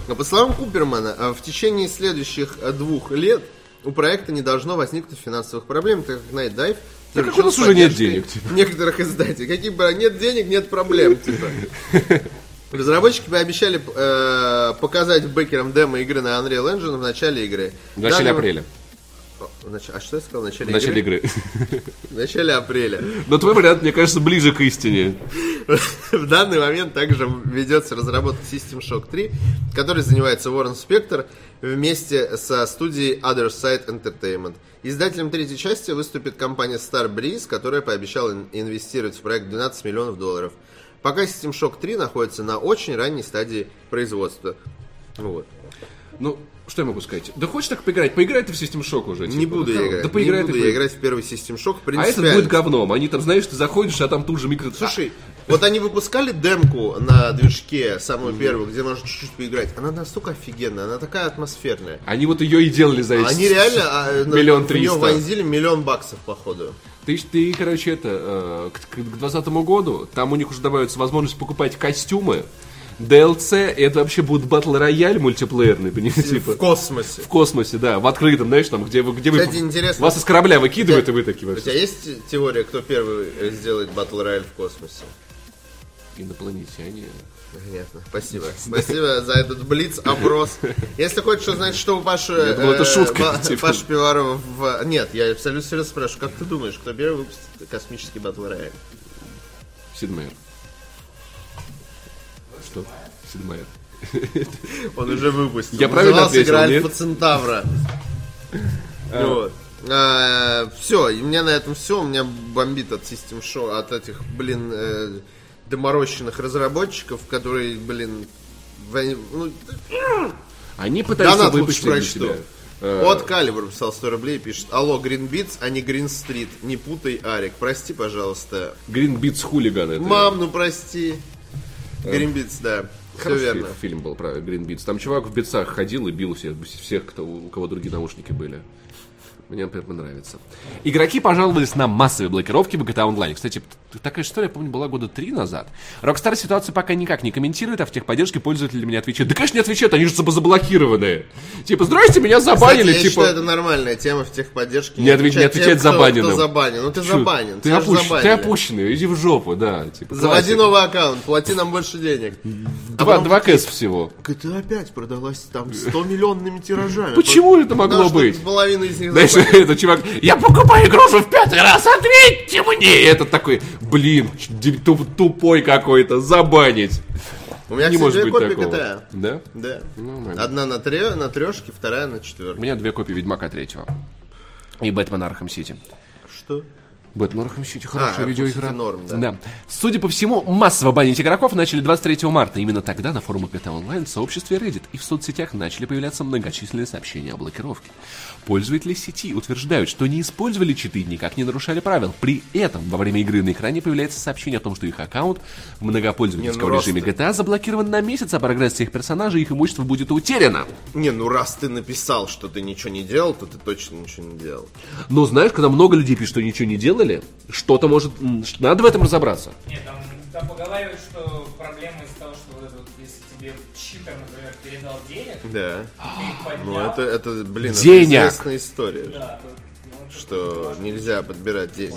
B: Но по словам Купермана, а, в течение следующих а, двух лет у проекта не должно возникнуть финансовых проблем, так как Night Dive
A: Так как у нас уже нет денег, типа.
B: некоторых издателей. Какие бы нет денег, нет проблем, типа. Разработчики пообещали э, показать бэкерам демо игры на Unreal Engine в начале игры.
A: В начале
B: Данного-
A: апреля.
B: Нач- А что я сказал? В начале,
A: В начале
B: игры?
A: игры.
B: В начале апреля.
A: Но твой вариант, мне кажется, ближе к истине.
B: В данный момент также ведется разработка System Shock 3, которой занимается Уоррен Спектор вместе со студией Other Side Entertainment. Издателем третьей части выступит компания Star Breeze, которая пообещала ин- инвестировать в проект 12 миллионов долларов. Пока System Shock 3 находится на очень ранней стадии производства. Вот.
A: Ну, что я могу сказать? Да хочешь так поиграть? Поиграй ты в System Shock уже.
B: Не
A: типа.
B: буду
A: Да,
B: я играть.
A: Да поиграй
B: не
A: ты
B: буду
A: в-
B: я играть в первый System Shock.
A: А этот будет говном. Они там, знаешь, ты заходишь, а там тут же микро...
B: Слушай, вот они выпускали демку на движке, самую первую, где можно чуть-чуть поиграть. Она настолько офигенная, она такая атмосферная.
A: Они вот ее и делали за эти...
B: Они реально а,
A: Миллион
B: в неё
A: триста.
B: вонзили миллион баксов, походу.
A: Ты, ты, короче, это, э, к, к 2020 году, там у них уже добавится возможность покупать костюмы, DLC, это вообще будет батл рояль мультиплеерный, понимаете, типа.
B: В космосе.
A: В космосе, да, в открытом, знаешь, там, где вы, где вы,
B: Кстати, интересно.
A: вас из корабля выкидывают,
B: У
A: и вы такие
B: У
A: вот
B: тебя есть теория, кто первый э, сделает батл рояль в космосе?
A: инопланетяне.
B: Понятно. Спасибо. Спасибо за этот блиц-опрос. Если хочешь узнать, что у Паши...
A: Я думал, это
B: э,
A: шутка,
B: Ба-
A: типа.
B: Паша Пиварова в... Нет, я абсолютно серьезно спрашиваю, как ты думаешь, кто первый выпустит космический батл рояль?
A: Сид Мейер. Что? Мейер.
B: Он уже выпустил.
A: Я правильно ответил,
B: «Игра
A: нет?
B: Альфа Центавра. Вот. все, и у меня на этом все. У меня бомбит от System Show, от этих, блин, э, доморощенных разработчиков, которые, блин, в- ну,
A: Они пытаются
B: Донат лучше
A: выпустить для
B: прочту.
A: себя. Э,
B: Калибр писал 100 рублей, пишет, алло, Green Beats, а не Green Street, не путай, Арик, прости, пожалуйста.
A: Green Beats хулиган это.
B: Мам, ну прости. Green Beats, да, все верно.
A: фи- фильм был про Beats. Там чувак в битсах ходил и бил всех, всех кто, у кого другие наушники были. Мне прям нравится. Игроки пожаловались на массовые блокировки в GTA Online. Кстати, такая история, помню, была года три назад. Rockstar ситуацию пока никак не комментирует, а в техподдержке пользователи мне отвечают. Да, конечно, не отвечают, они же заб- заблокированные. Типа, здрасте, меня забанили,
B: Кстати, я
A: типа...
B: считаю, это нормальная тема в техподдержке.
A: Не отвечать- не отвечать
B: тем,
A: забаненным.
B: Кто забанен. Ну ты
A: Чё,
B: забанен.
A: Ты, опущ- ты опущенный, иди в жопу, да. Типа,
B: Заводи
A: классика.
B: новый аккаунт, плати нам больше денег. А
A: Два,
B: потом
A: два кэс всего.
B: GTA опять продалась там 100 миллионными тиражами.
A: Почему это могло быть?
B: половину из них
A: Знаешь, этот чувак, я покупаю игру уже в пятый раз, ответьте мне! И этот такой, блин, тупой какой-то, забанить.
B: У меня,
A: Не
B: кстати,
A: может
B: две
A: быть
B: копии
A: такого.
B: GTA.
A: Да?
B: Да.
A: Нормально.
B: Одна на, тре, на трешке, вторая на
A: У
B: четверке.
A: меня две копии Ведьмака третьего. И Бэтмен Архам Сити.
B: Что?
A: Бэтмен Arkham City, хорошая
B: Arkham
A: видеоигра.
B: Норм, да.
A: Судя по всему, массово банить игроков начали 23 марта. Именно тогда на форумах GTA Online, в сообществе Reddit и в соцсетях начали появляться многочисленные сообщения о блокировке. Пользователи сети утверждают, что не использовали читы и никак не нарушали правил. При этом во время игры на экране появляется сообщение о том, что их аккаунт в многопользовательском
B: Не, ну,
A: режиме GTA заблокирован на месяц, а прогресс всех персонажей и их имущество будет утеряно.
B: Не, ну раз ты написал, что ты ничего не делал, то ты точно ничего не делал.
A: Но знаешь, когда много людей пишут, что ничего не делали, что-то может... Надо в этом разобраться.
C: Нет, там, там поговаривают, что читер, например, передал денег,
B: Да.
C: ты их поднял,
B: Ну это, это блин, это
A: Денег.
B: известная история.
C: да, ну,
B: Что нельзя подбирать деньги.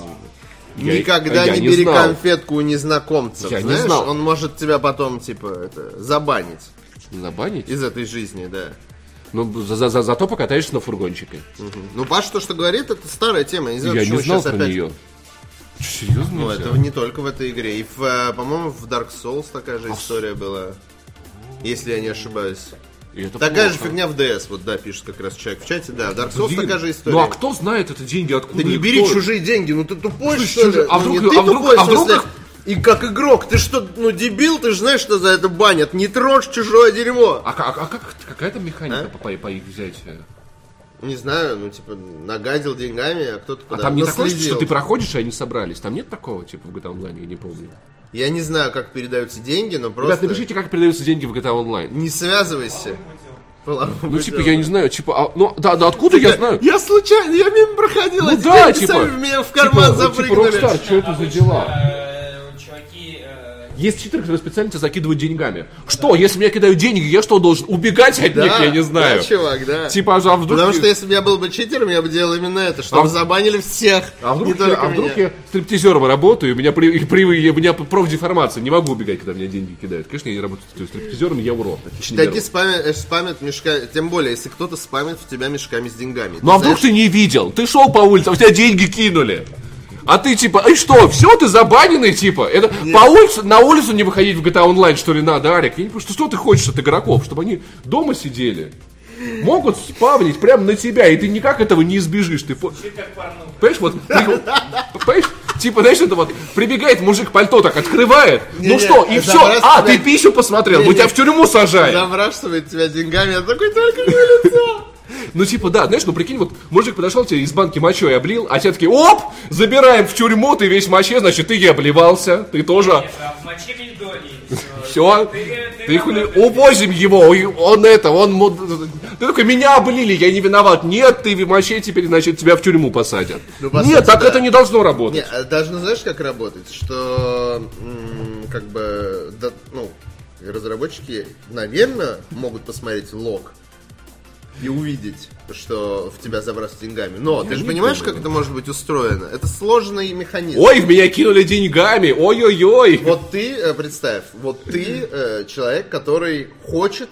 A: Я-
B: Никогда
A: я
B: не
A: не
B: бери
A: знал.
B: конфетку у незнакомцев.
A: Я не
B: Знаешь,
A: знал.
B: он может тебя потом, типа, это, забанить
A: Забанить?
B: из этой жизни, да.
A: Ну, за, за- за- зато покатаешься на фургончике.
B: Ну, Паш то, что говорит, это старая тема. Я не знаю,
A: Я
B: почему
A: не знал
B: сейчас
A: про
B: опять...
A: нее. Серьезно?
B: Ну, это не только в этой игре. И, в, э, по-моему, в Dark Souls такая
A: А
B: же история была. Если я не ошибаюсь.
A: И это
B: Такая же
A: плохо.
B: фигня в DS, вот да, пишет как раз человек в чате, да. В Dark Souls
A: Блин,
B: такая же история.
A: Ну а кто знает это деньги откуда?
B: Да не бери
A: кто?
B: чужие деньги, ну ты тупой,
A: Слушай,
B: что ли?
A: чужие- а
B: Ну,
A: вдруг-
B: не ты
A: а вдруг-
B: тупой,
A: а
B: в смысле,
A: вдруг-
B: И как игрок, ты что, ну дебил, ты же знаешь, что за это банят. Не трожь чужое дерьмо.
A: А, как- а как, какая там механика
B: А?
A: по, по, их взятию?
B: Не знаю, ну типа нагадил деньгами, а кто-то
A: А там не такое,
B: наследил.
A: что ты проходишь, и они собрались. Там нет такого, типа, в GTA Online, я не помню.
B: Я не знаю, как передаются деньги, но просто
A: Ребят, напишите, как передаются деньги в GTA Online.
B: не связывайся.
A: Ну, типа, я не знаю, типа, а, ну, да, да, откуда я знаю?
B: Я случайно, я мимо проходил,
A: Ну
B: а
A: да, типа,
B: сами в меня в карман
A: типа,
B: запрыгнули.
A: Типа, Rockstar, что это за дела? Есть читеры, которые специально тебя закидывают деньгами. Что, если меня кидают деньги, я что, должен убегать от
B: Да,
A: них, я не знаю.
B: Да, чувак, да.
A: Типа, а вдруг...
B: Потому что если бы я был бы читером, я бы делал именно это, чтобы
A: А-
B: забанили всех,
A: А вдруг, я, а вдруг
B: меня.
A: я стриптизером работаю, у меня, при, при- у меня профдеформация, не могу убегать, когда мне деньги кидают. Конечно, я не работаю стриптизером, я урод.
B: Такие спамят, э, спамят мешка, тем более, если кто-то спамит в тебя мешками с деньгами.
A: Ну а вдруг ты не видел? Ты шел по улице, а у тебя деньги кинули. А ты типа, и что, все, ты забаненный, типа? Это по улице, на улицу не выходить в GTA Online, что ли, надо, Арик? Я не понимаю, что, что ты хочешь от игроков? Чтобы они дома сидели? Могут спавнить прямо на тебя, и ты никак этого не избежишь. Ты. Понимаешь, вот, понимаешь, типа, знаешь, это вот, прибегает мужик пальто так открывает, ну что, и все, а, ты пищу посмотрел, мы
B: Не-не.
A: тебя в тюрьму сажаем.
B: Забрасывает тебя деньгами, я такой, только не в лицо.
A: Ну, типа, да, знаешь, ну, прикинь, вот мужик подошел тебе из банки мочой облил, а те такие, оп, забираем в тюрьму, ты весь в моче, значит, ты и обливался, ты тоже,
C: а мельдоний.
A: все,
C: Ты-
A: хули, увозим его, он это, он, ты такой, меня облили, я не виноват, нет, ты в моче теперь, значит, тебя в тюрьму посадят.
B: Ну,
A: Нет, так это не должно работать.
B: А даже, ну, знаешь, как работает? Что, как бы, ну, разработчики, наверное, могут посмотреть лог и увидеть, что в тебя забрасывают деньгами. Но ты же понимаешь,
A: думаю.
B: как это может быть устроено? Это сложный механизм.
A: Ой, в меня кинули деньгами, ой-ой-ой.
B: Вот ты, э, представь, вот ты э, человек, который хочет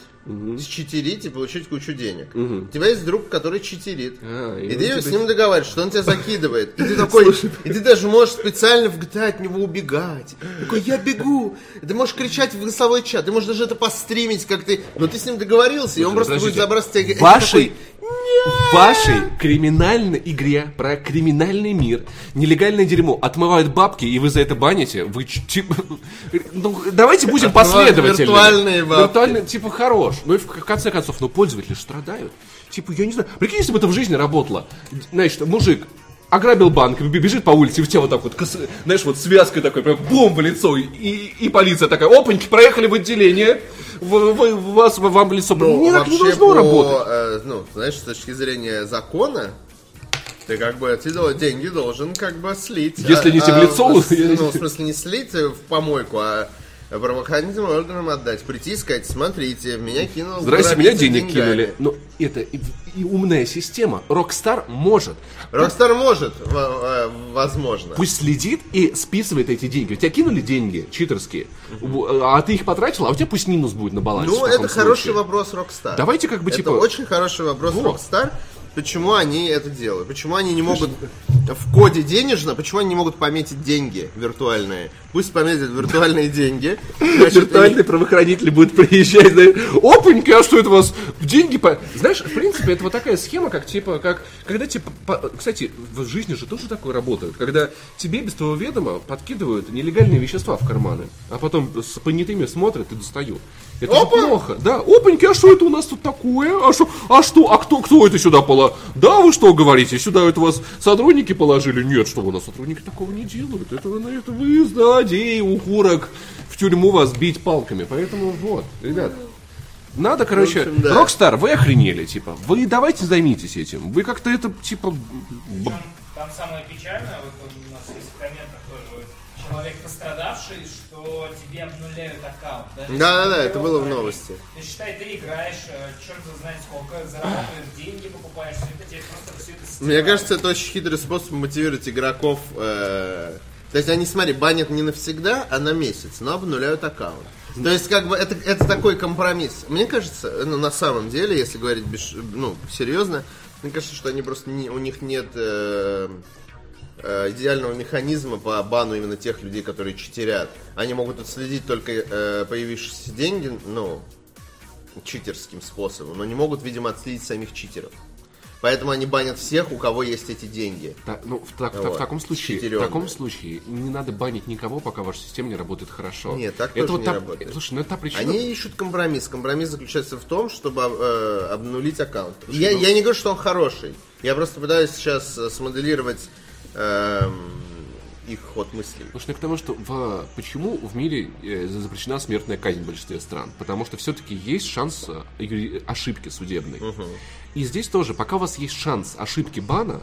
B: считерить и получить кучу денег. У тебя есть друг, который читерит.
A: А, и
B: и ты
A: тебе-
B: с ним договариваешься, что он тебя закидывает. И ты такой, и ты даже можешь специально в GTA от него убегать. Такой, я бегу. И Ты можешь кричать в голосовой чат, ты можешь даже это постримить, как ты. Но ты с ним договорился, и он просто будет забрасывать тебя.
A: Вашей, в вашей криминальной игре про криминальный мир нелегальное дерьмо отмывают бабки, и вы за это баните, вы типа, ну, давайте будем
B: Отмывают
A: последовательными.
B: виртуальные бабки.
A: Виртуальные, типа, хорош. Ну и в конце концов, ну пользователи страдают. Типа, я не знаю, прикинь, если бы это в жизни работало. Значит, мужик ограбил банк, бежит по улице, и в тебя вот так вот, знаешь, вот связкой такой, прям бум в лицо, и, и полиция такая, опаньки, проехали в отделение, в, в- в вас, в- вам в лицо.
B: Ну,
A: не, так не должно
B: по,
A: работать.
B: э, ну, знаешь, с точки зрения закона, ты как бы эти деньги должен как бы слить.
A: Если не тебе в лицо,
B: в-
A: я-
B: ну, в смысле, не слить в помойку, а правоохранительным органам отдать. Прийти и сказать, смотрите, меня кинул
A: Здрасте, меня денег
B: деньгами».
A: кинули. Но это и, и умная система. Rockstar может.
B: Rockstar может, э, возможно.
A: Пусть следит и списывает эти деньги. У тебя кинули деньги читерские, в- а ты их потратил, а у тебя пусть минус будет на балансе.
B: Ну, это хороший
A: случае.
B: вопрос Rockstar.
A: Давайте как бы
B: Это
A: типа...
B: очень хороший вопрос
A: Вот.
B: Почему они это делают? Почему они не могут в коде денежно, почему они не могут пометить деньги виртуальные? Пусть пометят виртуальные деньги. Значит,
A: Виртуальный правоохранитель будет приезжать, знаешь, опаньки, а что это у вас деньги по... Знаешь, в принципе, это вот такая схема, как типа, как, когда типа, по- кстати, в жизни же тоже такое работает, когда тебе без твоего ведома подкидывают нелегальные вещества в карманы, а потом с понятыми смотрят и достают. Это же
B: Опа!
A: плохо. Да, опаньки, а что это у нас тут такое? А что, а что, а кто, кто это сюда положил? Да, вы что говорите, сюда это вас сотрудники положили? Нет, что у нас сотрудники такого не делают. Это, это вы злодеи, ухурок, в тюрьму вас бить палками. Поэтому вот, ребят, надо, короче,
B: общем, да.
A: Rockstar, вы охренели, типа, вы давайте займитесь этим. Вы как-то это, типа, б-
C: Там самое печальное, вот у нас есть в комментах человек пострадавший, что тебе обнуляют аккаунт.
B: Да-да-да, это было в новости.
C: Ты считай, ты играешь, э, черт знает сколько, зарабатываешь деньги, покупаешь все это, тебе просто все это
B: Мне
C: стирают.
B: кажется, это очень хитрый способ мотивировать игроков э, То есть они, смотри, банят не навсегда, а на месяц, но обнуляют аккаунт. То есть, как бы, это, это такой компромисс. Мне кажется, ну, на самом деле, если говорить ну, серьезно, мне кажется, что они просто не, у них нет э, идеального механизма по бану именно тех людей, которые читерят. Они могут отследить только э, появившиеся деньги, ну, читерским способом, но не могут, видимо, отследить самих читеров. Поэтому они банят всех, у кого есть эти деньги.
A: Да, ну, в, так-
B: Вот.
A: в таком случае, в таком случае не надо банить никого, пока ваша система не работает хорошо.
B: Нет, так
A: это
B: тоже
A: вот
B: не
A: та-
B: работает.
A: Слушай, ну это та причина.
B: Они ищут компромисс. Компромисс заключается в том, чтобы э, обнулить аккаунт. Я, я не говорю, что он хороший. Я просто пытаюсь сейчас э, смоделировать их ход мыслей.
A: Потому что я к тому, что в- почему в мире э, запрещена смертная казнь в большинстве стран? Потому что все-таки есть шанс э, ошибки судебной. И здесь тоже, пока у вас есть шанс ошибки бана,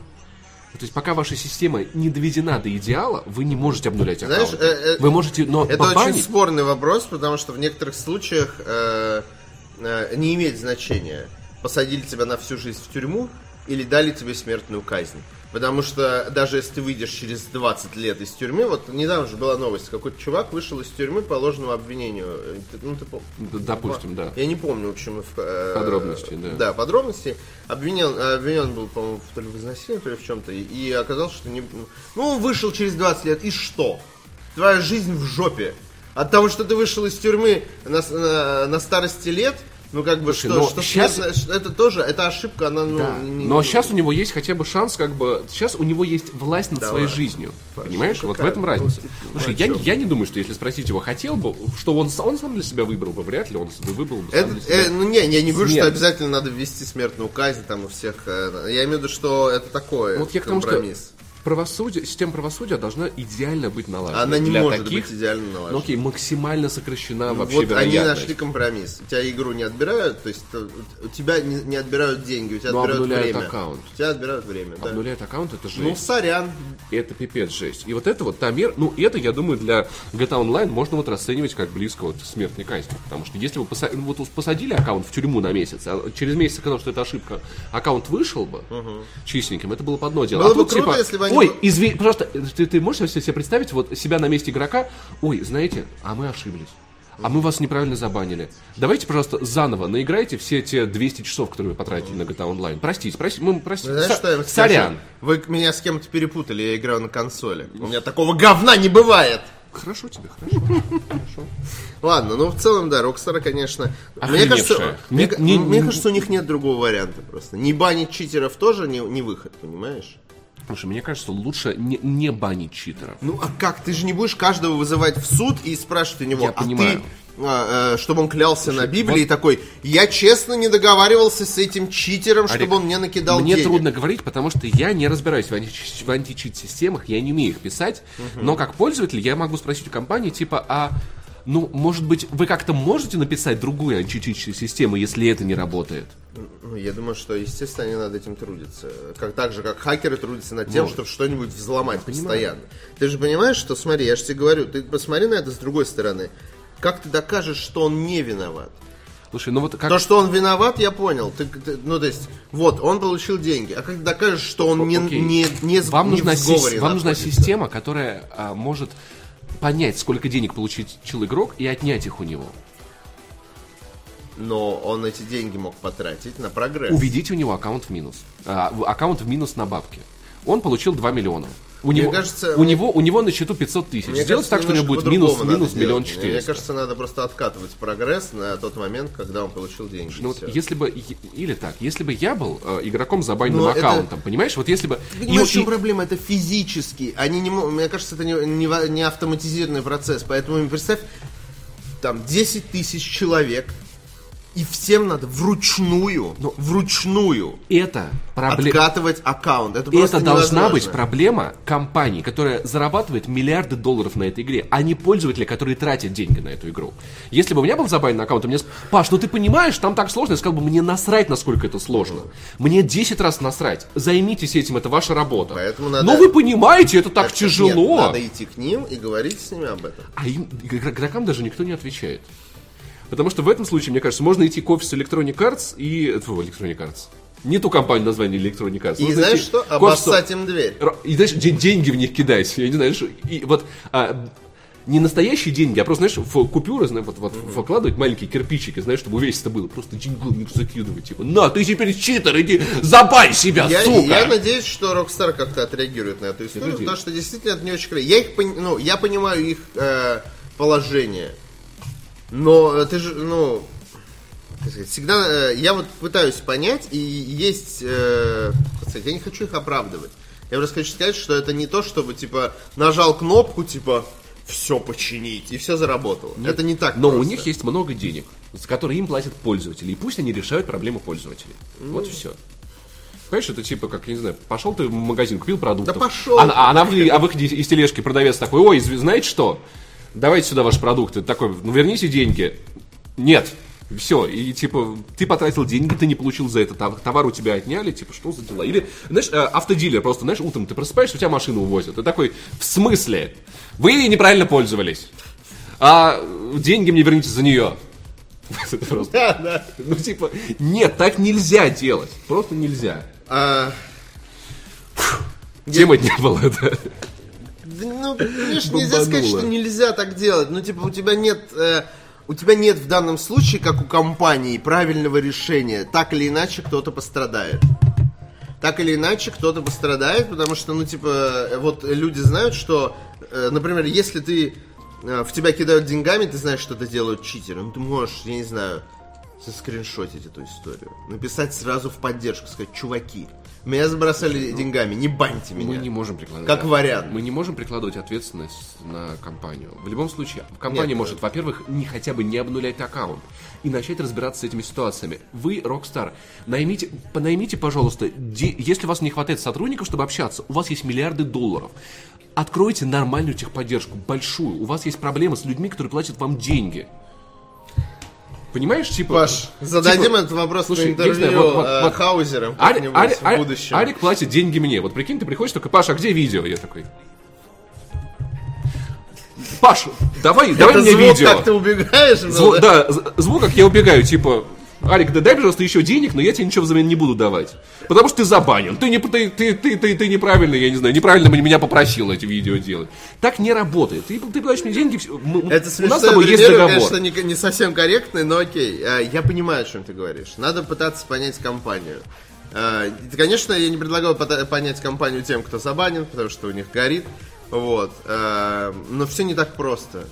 A: то есть пока ваша система не доведена до идеала, вы не можете обнулять
B: Знаешь,
A: аккаунт.
B: э, э,
A: вы можете, но
B: Это
A: побанить-
B: очень спорный вопрос, потому что в некоторых случаях э, э, не имеет значения, посадили тебя на всю жизнь в тюрьму или дали тебе смертную казнь. Потому что даже если ты выйдешь через 20 лет из тюрьмы, вот недавно же была новость, какой-то чувак вышел из тюрьмы по ложному обвинению. Ну, ты пом-
A: Д- допустим, да.
B: Я не помню, в общем, в, э,
A: Подробности, да.
B: Да, подробности. Обвинен, обвинен был, по-моему, то ли в изнасиловании, то ли в чем-то. И, оказалось, что не... Ну, вышел через 20 лет, и что? Твоя жизнь в жопе. От того, что ты вышел из тюрьмы на, на, на старости лет, ну, как бы,
A: Слушай,
B: что,
A: но
B: что ш- это тоже, это ошибка, она, ну...
A: Да.
B: не-
A: Но сейчас у него есть хотя бы шанс, как бы, сейчас у него есть власть над
B: Давай.
A: своей жизнью. Понимаешь? Вот в этом разница. Слушай, я, не-
B: врачом.
A: я не думаю, что если спросить его, хотел бы, что он, он сам для себя выбрал бы, вряд ли он себе выбрал бы
B: Это, э, ну не, я не говорю, что
A: Смерть.
B: обязательно надо ввести смертную казнь там у всех. э, я имею в виду, что это такое
A: Вот я к тому, что
B: компромисс.
A: Правосудие, система правосудия должна идеально быть налажена.
B: Она не
A: Для
B: может
A: таких,
B: быть идеально налажена.
A: Ну окей, максимально сокращена вообще
B: вот они нашли компромисс. У тебя игру не отбирают, то есть у тебя не, не отбирают деньги, у тебя
A: Но
B: отбирают
A: обнуляют
B: время.
A: аккаунт.
B: У тебя отбирают время, да.
A: Обнуляет аккаунт, это жесть.
B: Ну, сорян.
A: Это пипец жесть. И вот это вот та мера, ну это, я думаю, для GTA Online можно вот расценивать как близко вот смертной казни. Потому что если вы поса- ну, вот посадили аккаунт в тюрьму на месяц, а через месяц оказалось, что это ошибка, аккаунт вышел бы чистеньким, это было бы одно дело.
B: Было
A: а
B: бы
A: тут
B: круто,
A: типа,
B: если бы они
A: ой,
B: бы-
A: извини, пожалуйста, ты, ты можешь себе представить вот себя на месте игрока, ой, знаете, а мы ошиблись. А мы вас неправильно забанили. Давайте, пожалуйста, заново наиграйте все те 200 часов, которые вы потратили на GTA Online. Простите, простите, мы простите.
B: Знаешь,
A: Са-
B: что я скажу?
A: Сорян.
B: Вы меня с кем-то перепутали, я играю на консоли. У меня такого говна не бывает.
A: Хорошо тебе, хорошо.
B: Ладно, ну в целом, да, Рокстара, конечно. Мне кажется, мне,
A: Не- не-
B: мне
A: не-
B: кажется, у них нет другого варианта просто. Не банить читеров тоже не, не выход, понимаешь?
A: Слушай, мне кажется, лучше не, не банить читеров.
B: Ну а как? Ты же не будешь каждого вызывать в суд и спрашивать у него,
A: Я
B: а
A: понимаю.
B: ты, а, э, чтобы он клялся на Библии
A: вот-
B: такой, я честно не договаривался с этим читером, чтобы
A: Олег,
B: он мне накидал
A: Мне
B: денег.
A: трудно говорить, потому что я не разбираюсь в, анти- в античит-системах, я не умею их писать, но как пользователь я могу спросить у компании, типа, а ну, может быть, вы как-то можете написать другую античит-систему, если это не работает?
B: Ну, я думаю, что, естественно, они над этим трудятся. Как, так же, как хакеры трудятся над тем,
A: Ну,
B: чтобы что-нибудь взломать постоянно. Ты же понимаешь, что, смотри, я же тебе говорю, ты посмотри на это с другой стороны. Как ты докажешь, что он не виноват?
A: Слушай, ну вот как...
B: То, что он виноват, я понял. Ты, ты- ну, то есть, вот, он получил деньги. А как ты докажешь, что он не,
A: Окей.
B: не, не, с-
A: вам
B: не
A: нужна,
B: в сговоре
A: сис- вам нужна система, которая а, может понять, сколько денег получил игрок и отнять их у него.
B: Но он эти деньги мог потратить на прогресс.
A: Уведите у него аккаунт в минус. А, аккаунт в минус на бабки. Он получил 2 миллиона. У
B: Мне
A: него,
B: кажется,
A: у,
B: мне-
A: него, у него на счету 500 тысяч.
B: Мне
A: Сделать
B: кажется,
A: так, что у него будет минус, минус миллион
B: сделать. Мне кажется, надо просто откатывать прогресс на тот момент, когда он получил деньги.
A: Ну вот если бы, или так, если бы я был э, игроком с забаненным
B: Но это-
A: аккаунтом, понимаешь, вот если бы...
B: Понимаешь,
A: и-
B: в чем
A: и-
B: проблема? Это физически. Они не Мне кажется, это не, не не автоматизированный процесс. Поэтому представь, там 10 тысяч человек, и всем надо вручную,
A: Ну,
B: вручную
A: это проблема...
B: откатывать аккаунт. Это,
A: Это должна
B: невозможно.
A: быть проблема компании, которая зарабатывает миллиарды долларов на этой игре, а не пользователя, которые тратят деньги на эту игру. Если бы у меня был забанен аккаунт, и мне Паш, ну ты понимаешь, там так сложно, я сказал бы, мне насрать, насколько это сложно. Мне 10 раз насрать. Займитесь этим, это ваша работа.
B: Поэтому надо-
A: Но вы понимаете, это так
B: Это-
A: тяжело.
B: Нет, надо идти к ним и говорить с ними об этом.
A: А им, игр- игрокам даже никто не отвечает. Потому что в этом случае, мне кажется, можно идти к офису Electronic Arts и... Фу, Electronic Arts. Не ту компанию название Electronic Arts.
B: И
A: Нужно
B: знаешь что? Обоссать им дверь.
A: И знаешь, де- деньги в них кидать. Я не знаю, что- и вот а, не настоящие деньги, а просто, знаешь, в купюры, знаешь, вот, вот вкладывать маленькие кирпичики, знаешь, чтобы увесисто было. Просто деньгу в них закидывать. Типа, на, ты теперь читер, иди, забай себя,
B: Я,
A: сука!
B: я надеюсь, что Rockstar как-то отреагирует на эту историю, потому что действительно это не очень красиво. Я их ну, я понимаю их э, положение, но э, ты же, ну, сказать, всегда, э, я вот пытаюсь понять, и есть, э, сказать, я не хочу их оправдывать. Я просто хочу сказать, что это не то, чтобы, типа, нажал кнопку, типа, все починить, и все заработало. это не так
A: Но у
B: просто.
A: них есть много денег, за которые им платят пользователи. И пусть они решают проблемы пользователей. Вот и все. Понимаешь, это типа, как, я не знаю, пошел ты в магазин, купил продукты.
B: Да пошел!
A: А, а вы- а выходе из тележки продавец такой, ой, знаете что? Давайте сюда ваши продукты. Такой, ну верните деньги. Нет. Все, и типа, ты потратил деньги, ты не получил за это товар, у тебя отняли, типа, что за дела? Или, знаешь, э, автодилер просто, знаешь, утром ты просыпаешься, у тебя машину увозят. Ты такой, в смысле? Вы ей неправильно пользовались. А деньги мне верните за нее. Просто,
B: Да, да.
A: ну типа, нет, так нельзя делать. Просто нельзя.
B: А,
A: Темы не было, да.
B: Ну, конечно, нельзя сказать, что нельзя так делать. Ну, типа, у тебя нет... э, у тебя нет в данном случае, как у компании, правильного решения. Так или иначе, кто-то пострадает. Так или иначе, кто-то пострадает, потому что, ну, типа, э, вот люди знают, что, э, например, если ты э, в тебя кидают деньгами, ты знаешь, что это делают читеры. Ну, ты можешь, я не знаю, заскриншотить эту историю. Написать сразу в поддержку, сказать, чуваки, меня забросали деньгами, не баньте меня.
A: Мы не можем прикладывать.
B: Как вариант.
A: Мы не можем прикладывать ответственность на компанию. В любом случае, компания
B: Нет,
A: может, во-первых, не хотя бы не обнулять аккаунт и начать разбираться с этими ситуациями. Вы, Rockstar, наймите, наймите, пожалуйста, де- если у вас не хватает сотрудников, чтобы общаться, у вас есть миллиарды долларов. Откройте нормальную техподдержку, большую. У вас есть проблемы с людьми, которые платят вам деньги. Понимаешь, типа...
B: Паш, зададим
A: типа,
B: этот вопрос
A: слушай,
B: на интервью
A: знаю, вот- вот- вот-
B: Хаузером
A: Ари- Ари-
B: в будущем.
A: Арик платит деньги мне. Вот прикинь, ты приходишь такой, Паша, а где видео? Я такой... Паш, давай, давай
B: Это
A: мне
B: звук,
A: видео.
B: как ты убегаешь? ну,
A: Зву- да, звук, как я убегаю, типа... Арик, да дай, пожалуйста, еще денег, но я тебе ничего взамен не буду давать. Потому что ты забанен. Ты, не, ты, ты, ты, ты, ты неправильно, я не знаю, неправильно меня попросил эти видео делать. Так не работает. Ты, ты платишь мне деньги, мы-
B: Это
A: у
B: смешно,
A: нас с тобой есть договор.
B: конечно, не, не совсем корректный, но окей. Э, Я понимаю, о чем ты говоришь. Надо пытаться понять компанию. И, Конечно, я не предлагаю пота- понять компанию тем, кто забанен, потому что у них горит. Вот. Э, Но все не так просто.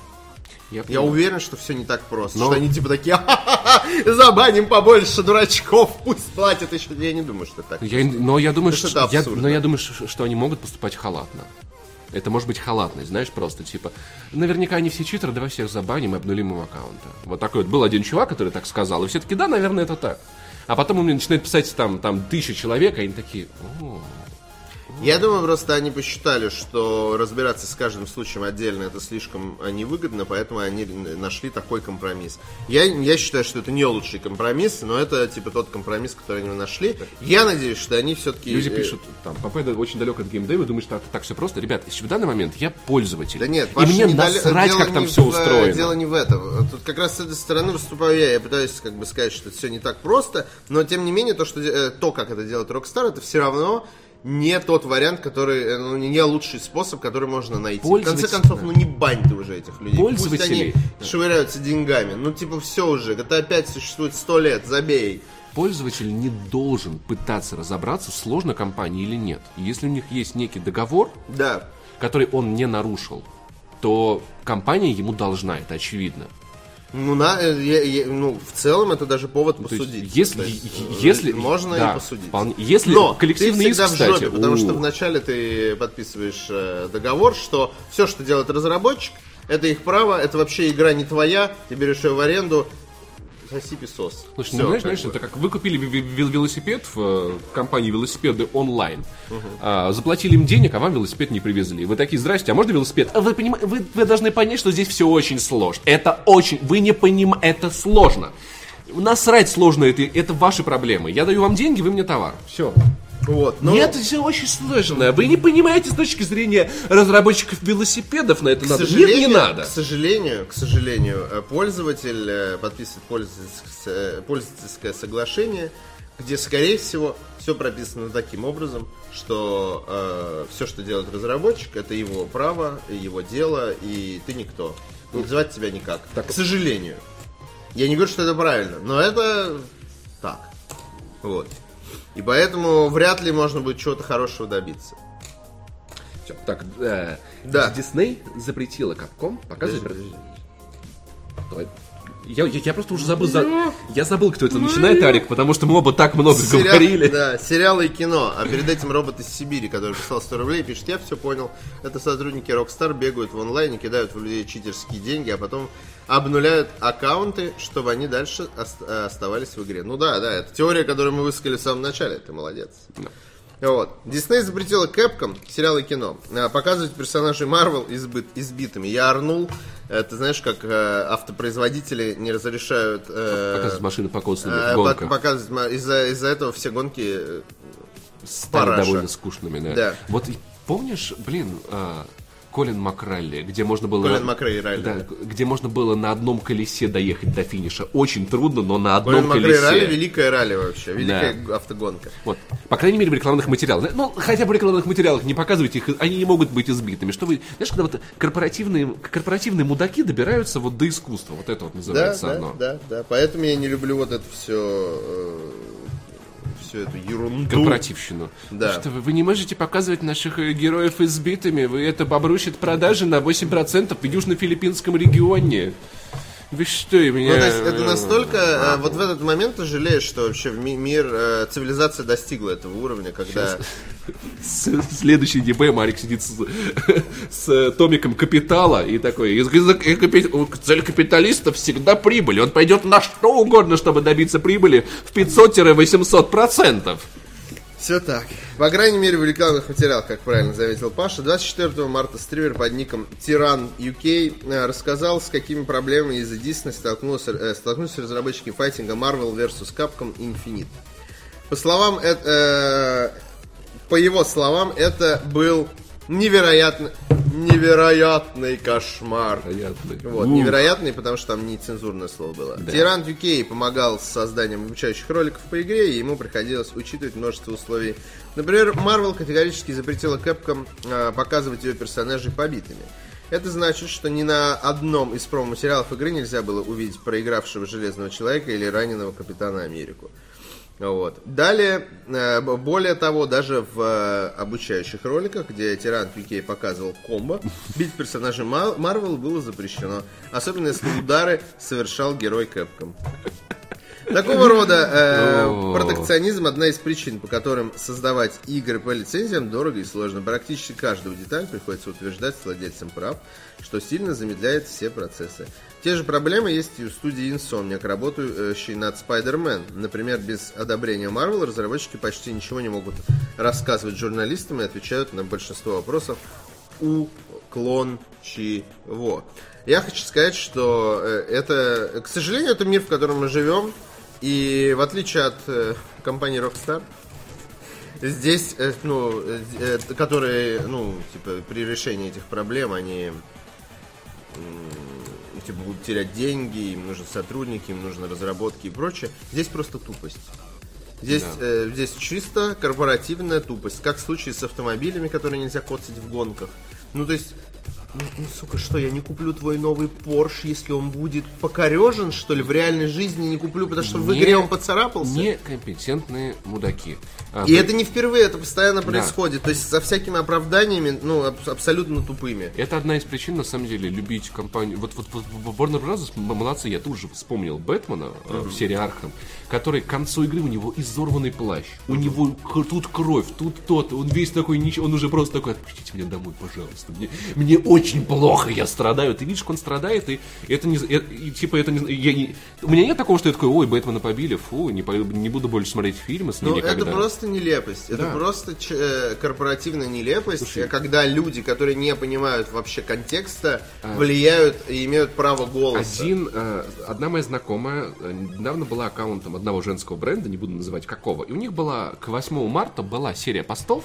B: Я
A: понимаю.
B: уверен, что все не так просто.
A: Но-
B: Что они типа такие, «Ха-ха-ха, забаним побольше дурачков, пусть платят еще. Я не думаю, что так.
A: Я, но я думаю, что,
B: что
A: я, но я думаю, что, они могут поступать халатно. Это может быть халатность, знаешь, просто типа, наверняка они все читеры, давай всех забаним и обнулим им аккаунты. Вот такой вот был один чувак, который так сказал, и все таки да, наверное, это так. А потом он мне начинает писать там, там тысяча человек, и они такие, «О,
B: Я думаю, просто они посчитали, что разбираться с каждым случаем отдельно это слишком э, невыгодно, поэтому они нашли такой компромисс. Я, я считаю, что это не лучший компромисс, но это типа тот компромисс, который они нашли. Я надеюсь, что они все-таки...
A: Люди пишут, там, Попеда очень далек от геймдева, думаешь, что это так все просто. Ребят, в данный момент я пользователь.
B: Да нет,
A: и мне
B: не
A: насрать,
B: дело
A: как там все
B: в, э,
A: устроено.
B: Дело не в этом. Тут как раз с этой стороны выступаю я. Я пытаюсь как бы сказать, что это все не так просто, но тем не менее то, что, э, то как это делает Rockstar, это все равно не тот вариант, который, э, ну, не лучший способ, который можно найти. В конце концов, ну не бань ты уже этих людей. Пусть они швыряются деньгами. Ну типа все уже, GTA 5 существует сто лет, забей.
A: Пользователь не должен пытаться разобраться, сложно компании или нет. Если у них есть некий договор,
B: Да.
A: который он не нарушил, то компания ему должна, это очевидно.
B: Ну, на, э, я- я- ну, в целом это даже повод
A: То есть,
B: посудить.
A: если,
B: есть, э,
A: если
B: можно
A: да,
B: и посудить.
A: вполне. если
B: Но
A: коллективный
B: ты
A: иск,
B: всегда в
A: кстати,
B: жопе, потому
A: у-
B: что вначале ты подписываешь э, договор, что все, что делает разработчик, это их право, это вообще игра не твоя, ты берешь ее в аренду, соси песос.
A: Слушай,
B: Всё,
A: ну знаешь, знаешь,
B: бы.
A: это как вы купили велосипед в э, компании велосипеды онлайн, а, заплатили им денег, а вам велосипед не привезли. Вы такие, здрасте, а можно велосипед? А Вы, поним- вы, вы должны понять, что здесь все очень сложно. Это очень, вы не понимаете, это сложно. Насрать сложно, это, это ваши проблемы. Я даю вам деньги, вы мне товар. Все.
B: Вот, но-
A: Нет, это все очень сложно. Вы не понимаете с точки зрения разработчиков велосипедов на это
B: К
A: надо. Нет, не надо.
B: К сожалению, к сожалению, э, пользователь э, подписывает пользовательское, пользовательское соглашение, где, скорее всего, все прописано таким образом, что все, что делает разработчик, это его право, его дело, и ты никто. Называть тебя никак.
A: Так.
B: К сожалению. Я не говорю, что это правильно, но это так. Вот. И поэтому вряд ли можно будет чего-то хорошего добиться.
A: Всё, Так, э,
B: Да.
A: Дисней запретила Capcom показывать... Давай. Я, я, я просто уже забыл, за- я забыл, кто это начинает, Арик, потому что мы оба так много
B: Сериал-
A: говорили.
B: Да, сериалы и кино. А перед этим робот из Сибири, который прислал 100 рублей, пишет, я все понял. Это сотрудники Rockstar бегают в онлайне, кидают в людей читерские деньги, а потом обнуляют аккаунты, чтобы они дальше э, оставались в игре. Ну да, да, это теория, которую мы высказали в самом начале. Ты молодец. Вот. Дисней запретила Capcom, сериалы и кино, э, показывать персонажей Marvel избыт, избитыми. Я орнул, ты знаешь, как э, автопроизводители не разрешают... э,
A: Показывать машины по
B: э,
A: гонках.
B: пок- показывать из-за из-за этого все гонки э,
A: Стали
B: параша.
A: довольно скучными, да.
B: Да.
A: Вот помнишь, блин, а, Колин Макралли, где можно было...
B: Колин Макрей, Райли.
A: Да, где можно было на одном колесе доехать до финиша. Очень трудно, но на одном
B: Колин
A: колесе.
B: ралли, великая ралли вообще, великая автогонка.
A: Вот. По крайней мере, в рекламных материалах. Ну, хотя бы в рекламных материалах не показывайте их, они не могут быть избитыми. Что вы, знаешь, когда вот корпоративные, корпоративные мудаки добираются вот до искусства. Вот это вот
B: Да,
A: называется
B: да,
A: оно.
B: да, да. Поэтому я не люблю вот это все, всю эту ерунду.
A: Корпоративщину.
B: Да.
A: Что вы, вы не можете показывать наших э, героев избитыми. Вы это обрушит продажи на 8% в южно-филиппинском регионе. Вы что, меня...
B: Ну, то есть это настолько... э, вот в этот момент ты жалеешь, что вообще мир, э, цивилизация достигла этого уровня, когда...
A: Следующий ДБ Марик сидит с, с э, томиком капитала и такой, «Из- из- э, цель капиталиста всегда прибыль. Он пойдет на что угодно, чтобы добиться прибыли в 500-800 процентов.
B: Все так. По крайней мере, в рекламных материалах, как правильно заметил Паша, 24 марта стример под ником Тиран UK э, рассказал, с какими проблемами из-за Disney столкнулся, э, столкнулись разработчики файтинга Marvel vs. Capcom Infinite. По словам, э- э, по его словам, это был невероятно, невероятный кошмар.
A: Понятно.
B: Вот,
A: Ух.
B: невероятный, потому что там нецензурное слово было. Тиран UK помогал с созданием обучающих роликов по игре, и ему приходилось учитывать множество условий. Например, Marvel категорически запретила Capcom э, показывать ее персонажей побитыми. Это значит, что ни на одном из промо-материалов игры нельзя было увидеть проигравшего Железного Человека или раненого Капитана Америку. Вот. Далее, э, более того, даже в э, обучающих роликах, где Тиран Пикей показывал комбо, бить персонажей Ма- Марвел было запрещено. Особенно если удары совершал герой Кэпком. Такого рода э, протекционизм одна из причин, по которым создавать игры по лицензиям дорого и сложно. Практически каждую деталь приходится утверждать владельцам прав, что сильно замедляет все процессы. Те же проблемы есть и у студии Insomniac, работающей над Spider-Man. Например, без одобрения Marvel разработчики почти ничего не могут рассказывать журналистам и отвечают на большинство вопросов уклончиво. Я хочу сказать, что э, это, к сожалению, это мир, в котором мы живем. И в отличие от э, компании Rockstar, здесь, э, ну, э, э, которые, ну, типа, при решении этих проблем, они типа, будут терять деньги, им нужны сотрудники, им нужны разработки и прочее. Здесь просто тупость. Здесь, э, здесь чисто корпоративная тупость, как в случае с автомобилями, которые нельзя коцать в гонках. Ну, то есть, ну, ну, сука, что, я не куплю твой новый Porsche, если он будет покорежен, что ли, в реальной жизни не куплю, потому что в
A: Не-
B: игре он поцарапался?
A: Некомпетентные мудаки. А,
B: И
A: вы-
B: это не впервые, это постоянно происходит. То есть со всякими оправданиями, ну, аб- абсолютно тупыми.
A: Это одна из причин, на самом деле, любить компанию. Вот, вот, вот в Warner Bros. молодцы, я тут же вспомнил Бэтмена э, в серии Arkham, который к концу игры у него изорванный плащ. У него тут кровь, тут тот, он весь такой, ничего, он уже просто такой, отпустите меня домой, пожалуйста. Мне, мне очень плохо, я страдаю. Ты видишь, как он страдает, и это не... э, и, типа, это не, я не... У меня нет такого, что я такой, ой, Бэтмена побили, фу, не, по- не буду больше смотреть фильмы с ним
B: Ну,
A: никогда.
B: это просто нелепость. Это
A: Да.
B: просто ч- э, корпоративная нелепость, э, когда люди, которые не понимают вообще контекста, влияют и имеют право голоса.
A: Один, э, одна моя знакомая недавно была аккаунтом одного женского бренда, не буду называть какого, и у них была к 8 марта была серия постов,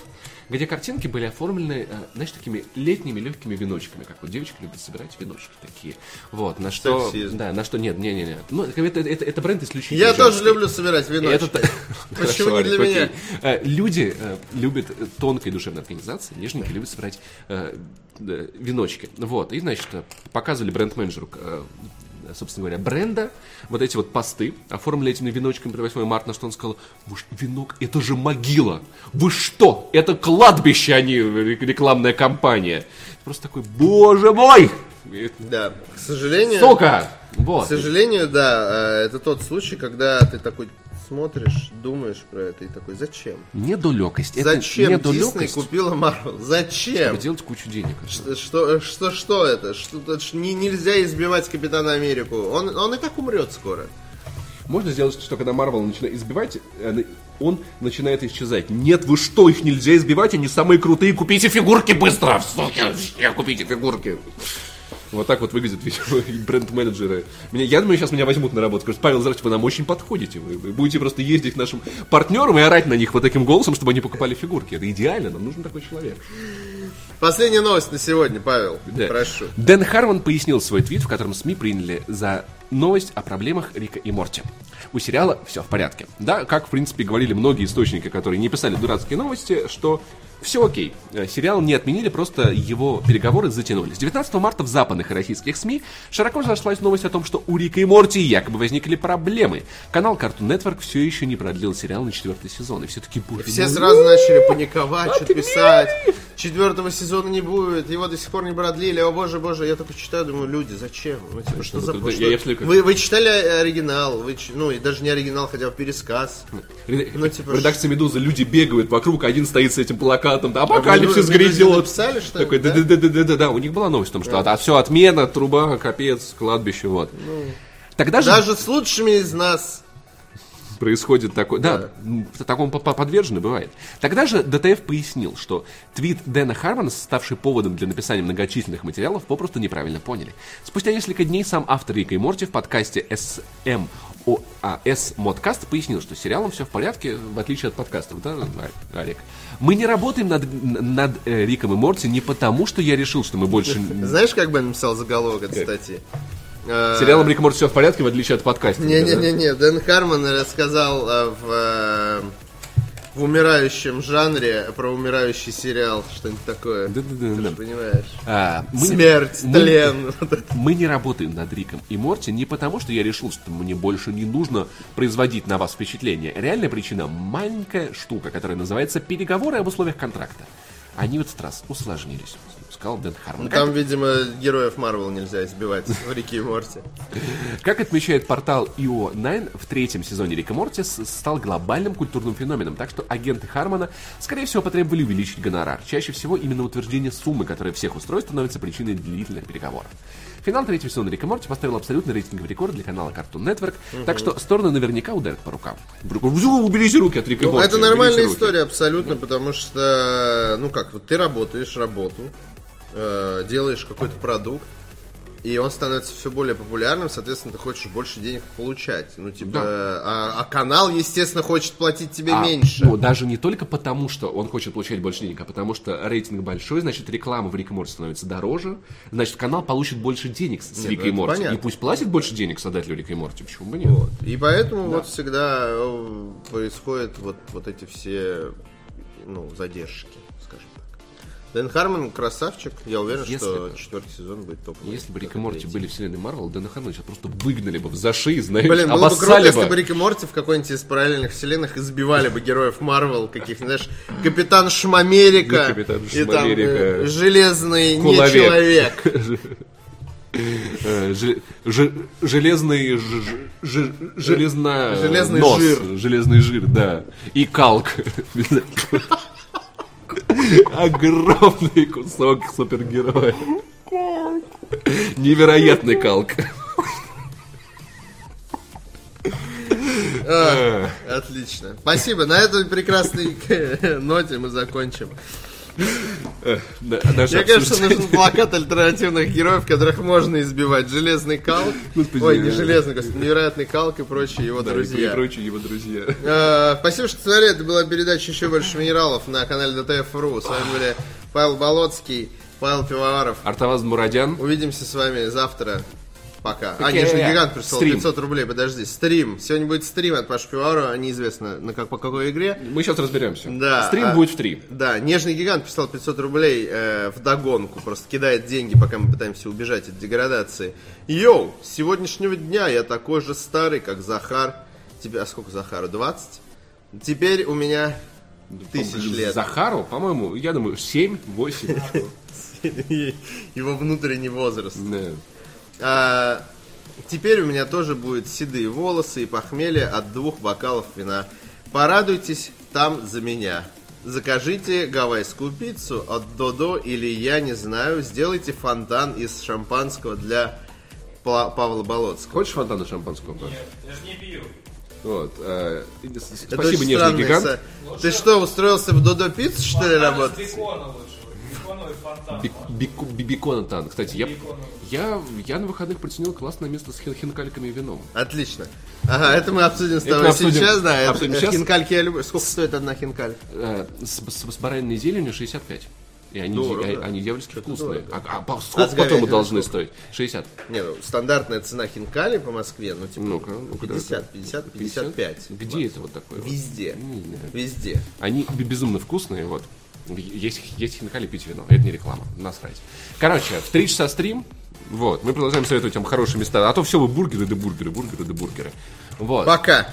A: где картинки были оформлены, знаешь, такими летними легкими веночками. Веночками, как вот девочки любят собирать веночки такие. Вот, на что...
B: Сексизм.
A: Да, на что нет, не-не-не. Ну, это, это, это бренд исключительно
B: Я тоже люблю собирать веночки.
A: Это...
B: Почему
A: Хорошо,
B: не для меня?
A: Э, Люди э, любят э, тонкой душевной организации, нежненько любят собирать э, веночки. Вот, и, значит, э, показывали бренд-менеджеру э, собственно говоря, бренда, вот эти вот посты, оформили этими веночками при 8 марта, на что он сказал, вы ж- венок, это же могила, вы что, это кладбище, а не ре- рекламная кампания. Просто такой, боже мой,
B: Да, к сожалению...
A: сука,
B: К
A: вот.
B: сожалению, да, э, это тот случай, когда ты такой смотришь, думаешь про это и такой, зачем?
A: Недолёкость. Это
B: Зачем Дисней купила Марвел? Зачем?
A: чтобы делать кучу денег.
B: Что, что, что, что это? Что, не, нельзя избивать Капитана Америку. Он, он и так умрет скоро.
A: Можно сделать, что когда Марвел начинает избивать, э, он начинает исчезать. Нет, вы что, их нельзя избивать, они самые крутые, купите фигурки быстро, суки, купите фигурки. Вот так вот выглядят бренд-менеджеры. Меня, я думаю, сейчас меня возьмут на работу. Скажут, Павел, здравствуйте, вы нам очень подходите. Вы, вы будете просто ездить к нашим партнерам и орать на них вот таким голосом, чтобы они покупали фигурки. Это идеально, нам нужен такой человек.
B: Последняя новость на сегодня, Павел.
A: Да.
B: Прошу.
A: Дэн Хармон пояснил свой твит, в котором СМИ приняли за новость о проблемах Рика и Морти. У сериала все в порядке. Да, как, в принципе, говорили многие источники, которые не писали дурацкие новости, что все окей. Э, Сериал не отменили, просто его переговоры затянулись. 19 марта в западных и российских СМИ широко разошлась новость о том, что у Рика и Морти якобы возникли проблемы. Канал Cartoon Network все еще не продлил сериал на четвертый сезон. И все таки боже
B: Все сразу начали паниковать, что-то писать. Четвертого сезона не будет, его до сих пор не продлили. О боже, боже, я только читаю, думаю, люди, зачем? Ну, типа, что за... что-
A: я абсолютно-
B: Вы, вы читали оригинал, вы, ну, и даже не оригинал, хотя бы пересказ.
A: Ре-
B: Ну, типа,
A: в редакции Медузы люди бегают вокруг, один стоит с этим плакатом, да, апокалипсис
B: Медузе
A: грядет.
B: написали, что
A: Такой, да,
B: да?
A: да, да, да, да, да, у них была новость о том, что а, все, отмена, труба, капец, кладбище, вот. Тогда же
B: Ну, Даже с лучшими из нас.
A: происходит такое, да, м, такому по- по- подвержены бывает. Тогда же ДТФ пояснил, что твит Дэна Хармона, ставший поводом для написания многочисленных материалов, попросту неправильно поняли. Спустя несколько дней сам автор Рика и Морти в подкасте SMOAS Modcast пояснил, что с сериалом все в порядке, в отличие от подкастов, да, Олег? Мы не работаем над, над э, Риком и Морти не потому, что я решил, что мы больше...
B: Знаешь, как бы написал заголовок этой статьи?
A: Сериалом Рик и Морти все в порядке, в отличие от подкастов. да?
B: Не-не-не, Дэн Хармон рассказал э, в, э, в умирающем жанре про умирающий сериал, что-нибудь такое.
A: Да-да-да,
B: Ты
A: да.
B: же понимаешь.
A: А, мы-
B: Смерть,
A: мы-
B: тлен.
A: Мы не работаем над Риком и Морти не потому, что я решил, что мне больше не нужно производить на вас впечатление. Реальная причина – маленькая штука, которая называется «переговоры об условиях контракта». Они в этот раз усложнились, сказал Дэн Хармон.
B: Ну, Там, видимо, героев Марвел нельзя избивать в Рике и Морти.
A: Как отмечает портал IO9, в третьем сезоне Рика Морти стал глобальным культурным феноменом, так что агенты Хармона, скорее всего, потребовали увеличить гонорар. Чаще всего именно утверждение суммы, которая всех устроит, становится причиной длительных переговоров. Финал третьего сезона Рика Морти поставил абсолютный рейтинговый рекорд для канала Cartoon Network, так что стороны наверняка ударят по рукам. Взу, Уберите руки от Рика
B: Ну,
A: Морти.
B: это нормальная история абсолютно, потому что, ну как, вот ты работаешь работу, э, делаешь какой-то продукт, и он становится все более популярным, соответственно, ты хочешь больше денег получать. Ну, типа,
A: Да.
B: а, а канал, естественно, хочет платить тебе
A: А,
B: меньше.
A: Ну, даже не только потому, что он хочет получать больше денег, а потому что рейтинг большой, значит, реклама в Рик и Морти становится дороже, значит, канал получит больше денег с
B: Нет,
A: Рика
B: ну,
A: и Морти.
B: понятно.
A: И пусть платит больше денег создателю Рика и Морти, почему бы нет?
B: Вот. И поэтому вот всегда э, происходят вот, вот эти все ну, задержки. Дэн Хармон красавчик, я уверен,
A: Если
B: что
A: бы-
B: четвертый сезон будет топовый.
A: Если бы Рик и Морти были вселенной Марвел, Дэна Хармона сейчас просто выгнали бы в заши, знаешь,
B: Блин, было бы круто,
A: обоссали
B: если
A: бы.
B: бы Рик и Морти в какой-нибудь из параллельных вселенных избивали бы героев Марвел, каких, знаешь, Капитан Шмамерика,
A: Капитан
B: и там э, Железный
A: Куловек.
B: не человек.
A: Э, же- же- Железный... Железно...
B: Железный жир.
A: Железный жир, да. И калк. Огромный кусок супергероя. Невероятный калк.
B: А, Отлично. Спасибо. На этой прекрасной ноте мы закончим.
A: Наше
B: Мне кажется, нужен плакат альтернативных героев, которых можно избивать. Железный Калк.
A: Господи,
B: Ой, не железный, невероятный Калк и прочие его
A: Да, и
B: друзья.
A: прочие его друзья.
B: Э, Спасибо, что смотрели. Это была передача «Еще больше минералов» на канале ДТФ.ру. С вами были Павел Болоцкий, Павел Пивоваров.
A: Артаваз Мурадян.
B: Увидимся с вами завтра. Пока. А,
A: Окей.
B: Нижний Гигант прислал
A: Стрим.
B: 500 рублей, подожди. Стрим. Сегодня будет стрим от Паши Пивоварова, неизвестно на как, по какой игре.
A: Мы сейчас разберемся.
B: Да.
A: Стрим
B: а-
A: будет в 3.
B: Да, Нежный Гигант прислал 500 рублей э, в догонку, просто кидает деньги, пока мы пытаемся убежать от деградации. Йоу, с сегодняшнего дня я такой же старый, как Захар. Тебе, а сколько Захару? 20? Теперь у меня тысяч лет.
A: Захару, по-моему, я думаю, 7-8.
B: Его внутренний возраст. А, теперь у меня тоже будут седые волосы и похмелье от двух бокалов вина. Порадуйтесь там за меня. Закажите гавайскую пиццу от Додо или я не знаю, сделайте фонтан из шампанского для Пла- Павла Болоцкого.
A: Хочешь фонтана шампанского? Паш?
C: Нет, я же не пью.
A: Вот. э, Спасибо, Нежный
B: странный
A: Гигант.
B: са- Ты что, устроился в Додо пиццу, что ли,
C: Фонтан из
B: работать?
C: бекона лучше. Беконовый фонтан.
A: Бик- бику- Бибиконатан. Кстати, я, я, я на выходных приценил классное место с хин- хинкальками и вином.
B: Отлично. Ага, это мы обсудим с
A: Это
B: тобой
A: обсудим-
B: сейчас, да. это-
A: обсудим сейчас.
B: Хинкальки я люблю. Сколько стоит одна хинкаль?
A: Э, с, с- с бараниной зеленью 65. И они,
B: Дорого.
A: и- они дьявольски вкусные.
B: дорого.
A: А, а
B: А
A: сколько
B: с
A: потом должны
B: сколько?
A: стоить? 60.
B: Не, ну, стандартная цена хинкали по Москве, ну, типа,
A: Ну-ка, ну-ка,
B: 50, 50, 55.
A: Где это вот такое? вот?
B: Везде.
A: Знаю.
B: Везде.
A: Они безумно вкусные, вот. Есть, есть хинкали пить вино. Это не реклама. Насрать. Короче, в 3 часа стрим. Вот. Мы продолжаем советовать вам хорошие места. А то все вы бургеры да бургеры, бургеры да бургеры. Вот.
B: Пока.